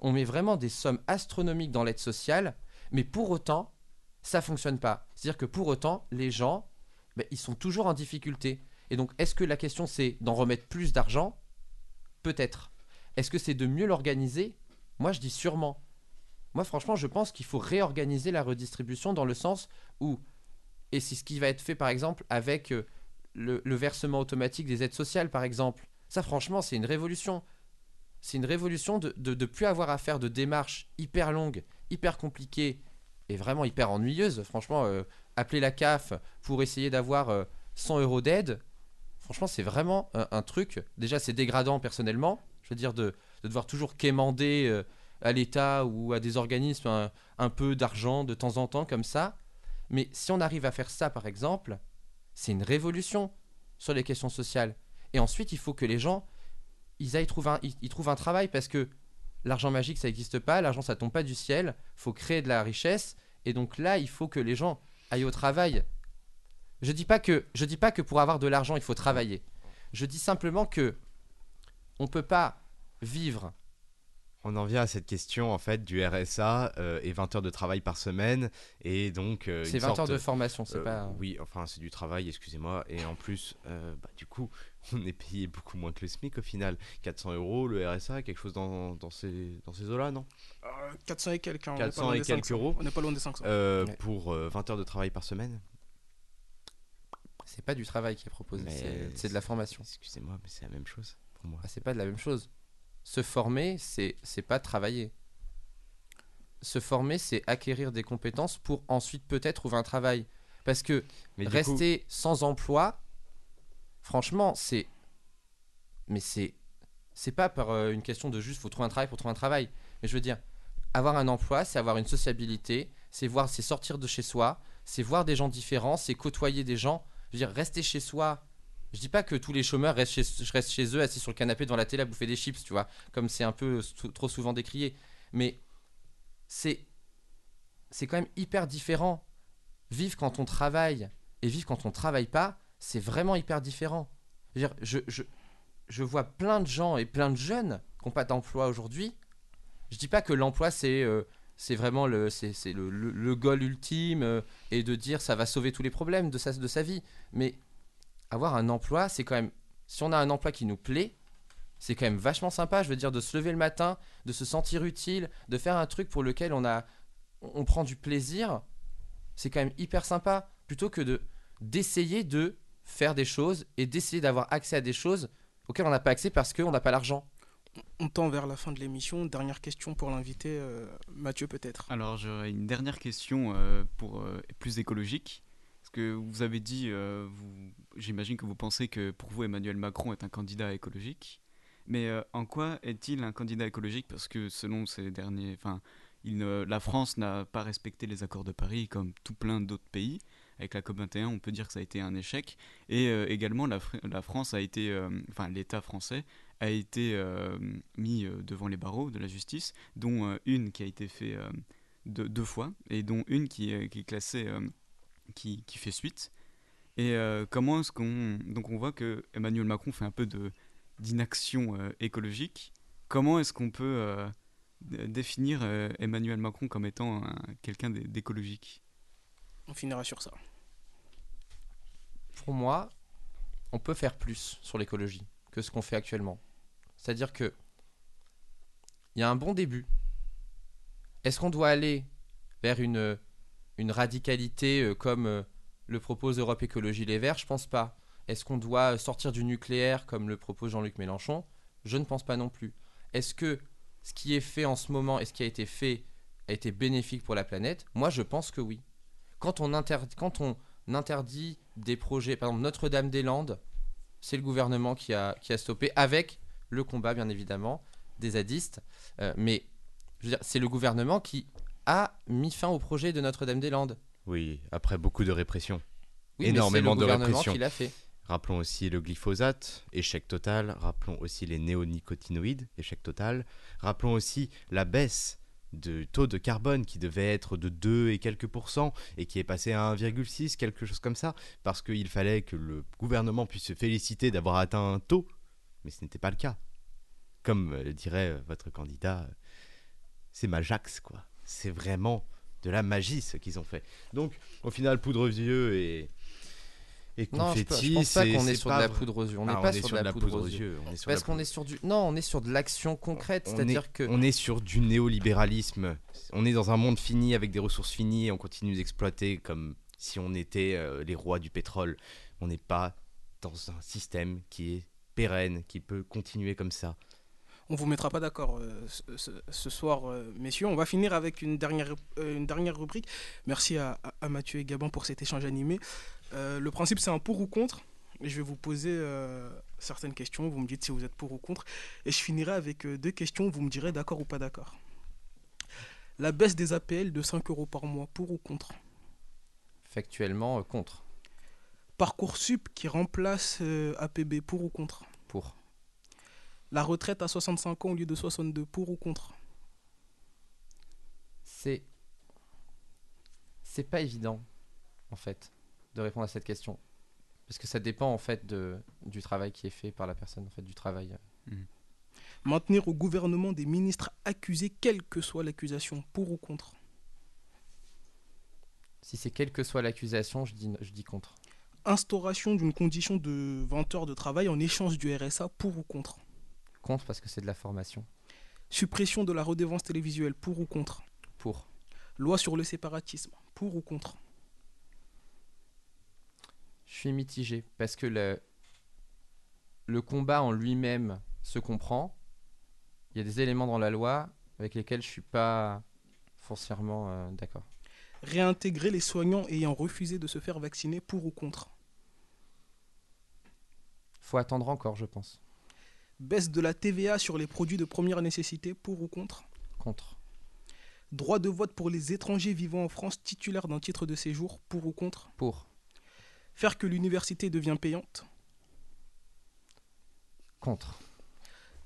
on met vraiment des sommes astronomiques dans l'aide sociale, mais pour autant, ça fonctionne pas. C'est-à-dire que pour autant, les gens, ben, ils sont toujours en difficulté. Et donc, est-ce que la question c'est d'en remettre plus d'argent? Peut-être. Est-ce que c'est de mieux l'organiser? Moi je dis sûrement. Moi franchement, je pense qu'il faut réorganiser la redistribution dans le sens où, et c'est ce qui va être fait par exemple avec euh, le, versement automatique des aides sociales par exemple. Ça franchement, c'est une révolution. C'est une révolution de ne plus avoir à faire de démarches hyper longues, hyper compliquées et vraiment hyper ennuyeuses. Franchement, euh, appeler la CAF pour essayer d'avoir euh, 100 euros d'aide, franchement, c'est vraiment un, truc. Déjà, c'est dégradant personnellement. Je veux dire, de, de devoir toujours quémander euh, à l'État ou à des organismes un, peu d'argent de temps en temps comme ça. Mais si on arrive à faire ça, par exemple, c'est une révolution sur les questions sociales. Et ensuite, il faut que les gens, ils aillent trouver un, ils, trouvent un travail parce que l'argent magique, ça n'existe pas, l'argent, ça tombe pas du ciel, faut créer de la richesse. Et donc là, il faut que les gens aillent au travail. Je dis dis pas que pour avoir de l'argent, il faut travailler. Je dis simplement que on peut pas vivre On en vient à cette question en fait du RSA euh, et 20 heures de travail par semaine et donc euh, C'est une 20 heures de formation, c'est euh, pas- Oui, enfin c'est du travail, excusez-moi, et en plus, euh, bah, du coup, on est payé beaucoup moins que le SMIC au final. 400 euros le RSA, quelque chose dans, dans ces dans ces eaux-là, non? Euh, 400 et quelques, hein, on est pas 400 loin et quelques 500. euros. On n'est pas loin des 500. Euh, Ouais. pour euh, 20 heures de travail par semaine? C'est pas du travail qui est proposé, c'est de la formation. Excusez-moi, mais c'est la même chose pour moi. Ah, c'est pas de la même chose. Se former, c'est c'est pas travailler. Se former, c'est acquérir des compétences pour ensuite peut-être trouver un travail. Parce que Mais rester sans emploi, franchement, c'est. Mais c'est. C'est pas par euh, une question de juste faut trouver un travail pour trouver un travail. Mais je veux dire, avoir un emploi, c'est avoir une sociabilité, c'est voir, c'est sortir de chez soi, c'est voir des gens différents, c'est côtoyer des gens. Je veux dire, rester chez soi. Je dis pas que tous les chômeurs restent chez, restent chez eux, assis sur le canapé devant la télé à bouffer des chips, tu vois, comme c'est un peu trop souvent décrié. Mais c'est c'est quand même hyper différent. Vivre quand on travaille et vivre quand on travaille pas, c'est vraiment hyper différent. Je, je, je, vois plein de gens et plein de jeunes qui n'ont pas d'emploi aujourd'hui. Je dis pas que l'emploi c'est euh, vraiment le c'est le, le, le goal ultime euh, et de dire ça va sauver tous les problèmes de sa de sa vie, mais avoir un emploi c'est quand même si on a un emploi qui nous plaît, c'est quand même vachement sympa, je veux dire, de se lever le matin, de se sentir utile, de faire un truc pour lequel on, a, on prend du plaisir, c'est quand même hyper sympa, plutôt que de d'essayer de faire des choses et d'essayer d'avoir accès à des choses auxquelles on n'a pas accès parce qu'on n'a pas l'argent. On tend vers la fin de l'émission. Dernière question pour l'invité, euh, Mathieu peut-être. Alors j'aurais une dernière question euh, pour euh, plus écologique. Parce que vous avez dit, vous, j'imagine que vous pensez que pour vous Emmanuel Macron est un candidat écologique. Mais en quoi est-il un candidat écologique? Parce que selon ces derniers, enfin, la France n'a pas respecté les accords de Paris comme tout plein d'autres pays. Avec la COP21, on peut dire que ça a été un échec. Et euh, également, la, France a été, euh, enfin l'État français a été euh, mis devant les barreaux de la justice, dont une qui a été faite deux fois, et dont une qui est classée, qui, qui, fait suite. Et comment est-ce qu'on... Donc on voit que Emmanuel Macron fait un peu de d'inaction écologique. Comment est-ce qu'on peut définir euh, Emmanuel Macron comme étant quelqu'un d'écologique? On finira sur ça. Pour moi, on peut faire plus sur l'écologie que ce qu'on fait actuellement. C'est-à-dire que il y a un bon début. Est-ce qu'on doit aller vers une, une radicalité euh, comme euh, le propose Europe Écologie Les Verts Je pense pas. Est-ce qu'on doit sortir du nucléaire comme le propose Jean-Luc Mélenchon? Je ne pense pas non plus. Est-ce que ce qui est fait en ce moment et ce qui a été fait a été bénéfique pour la planète? Moi, je pense que oui. Quand on, interdit des projets, par exemple Notre-Dame-des-Landes, c'est le gouvernement qui a, qui a stoppé, avec le combat, bien évidemment, des zadistes. Euh, mais c'est le gouvernement qui a mis fin au projet de Notre-Dame-des-Landes. Oui, après beaucoup de répression. Oui, Énormément mais le de répression. Qui l'a fait. Rappelons aussi le glyphosate, échec total. Rappelons aussi les néonicotinoïdes, échec total. Rappelons aussi la baisse du taux de carbone qui devait être de 2 et quelques pourcents et qui est passé à 1,6, quelque chose comme ça, parce qu'il fallait que le gouvernement puisse se féliciter d'avoir atteint un taux, mais ce n'était pas le cas. Comme le dirait votre candidat, c'est Majax, quoi. C'est vraiment de la magie ce qu'ils ont fait. Donc, au final, poudre vieux et et non, je, pense pas qu'on est, sur de la poudre aux yeux. On n'est pas sur, de la, poudre, aux yeux. Parce qu'on est sur du. Non, on est sur de l'action concrète. C'est-à-dire que. On est sur du néolibéralisme. On est dans un monde fini avec des ressources finies et on continue d'exploiter comme si on était euh, les rois du pétrole. On n'est pas dans un système qui est pérenne, qui peut continuer comme ça. On vous mettra pas d'accord euh, ce, soir, euh, messieurs. On va finir avec une dernière, une dernière rubrique. Merci à, à, Mathieu et Gabon pour cet échange animé. Euh, le principe, c'est un pour ou contre. je vais vous poser euh, certaines questions. Vous me dites si vous êtes pour ou contre. Et je finirai avec euh, deux questions. Vous me direz d'accord ou pas d'accord. La baisse des APL de 5 euros par mois, pour ou contre? Factuellement, contre. Parcoursup qui remplace APB, pour ou contre? Pour. La retraite à 65 ans au lieu de 62, pour ou contre? C'est. C'est pas évident, en fait de répondre à cette question. Parce que ça dépend en fait de, du travail qui est fait par la personne, en fait, du travail. Euh. Mhm. Maintenir au gouvernement des ministres accusés, quelle que soit l'accusation, pour ou contre? Si c'est quelle que soit l'accusation, je dis, je dis contre. Instauration d'une condition de 20 heures de travail en échange du RSA, pour ou contre? Contre parce que c'est de la formation. Suppression de la redevance télévisuelle, pour ou contre? Pour. Loi sur le séparatisme, pour ou contre? Je suis mitigé parce que le, le combat en lui-même se comprend. Il y a des éléments dans la loi avec lesquels je suis pas foncièrement euh, d'accord. Réintégrer les soignants ayant refusé de se faire vacciner pour ou contre? Faut attendre encore, je pense. Baisse de la TVA sur les produits de première nécessité pour ou contre? Contre. Droit de vote pour les étrangers vivant en France titulaires d'un titre de séjour pour ou contre? Pour. Faire que l'université devient payante? Contre.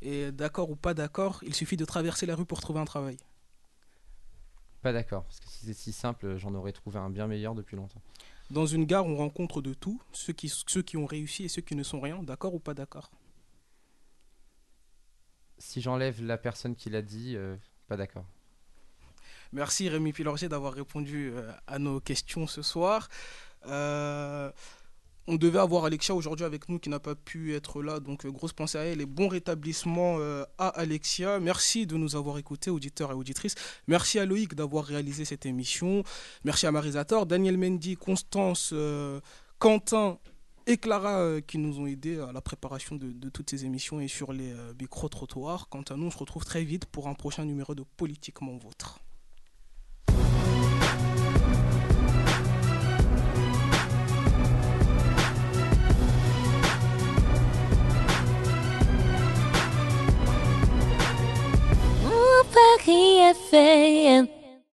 Et d'accord ou pas d'accord, il suffit de traverser la rue pour trouver un travail. Pas d'accord, parce que si c'était si simple, j'en aurais trouvé un bien meilleur depuis longtemps. Dans une gare, on rencontre de tout, ceux qui, ceux qui ont réussi et ceux qui ne sont rien, d'accord ou pas d'accord? Si j'enlève la personne qui l'a dit, euh, pas d'accord. Merci Rémi Pilorger d'avoir répondu euh, à nos questions ce soir. Euh, on devait avoir Alexia aujourd'hui avec nous qui n'a pas pu être là, donc grosse pensée à elle et bon rétablissement à Alexia. Merci de nous avoir écoutés, auditeurs et auditrices. Merci à Loïc d'avoir réalisé cette émission. Merci à Marisator, Daniel Mendy, Constance, Quentin et Clara qui nous ont aidés à la préparation de, toutes ces émissions et sur les micro-trottoirs. Quant à nous, on se retrouve très vite pour un prochain numéro de Politiquement Vôtre.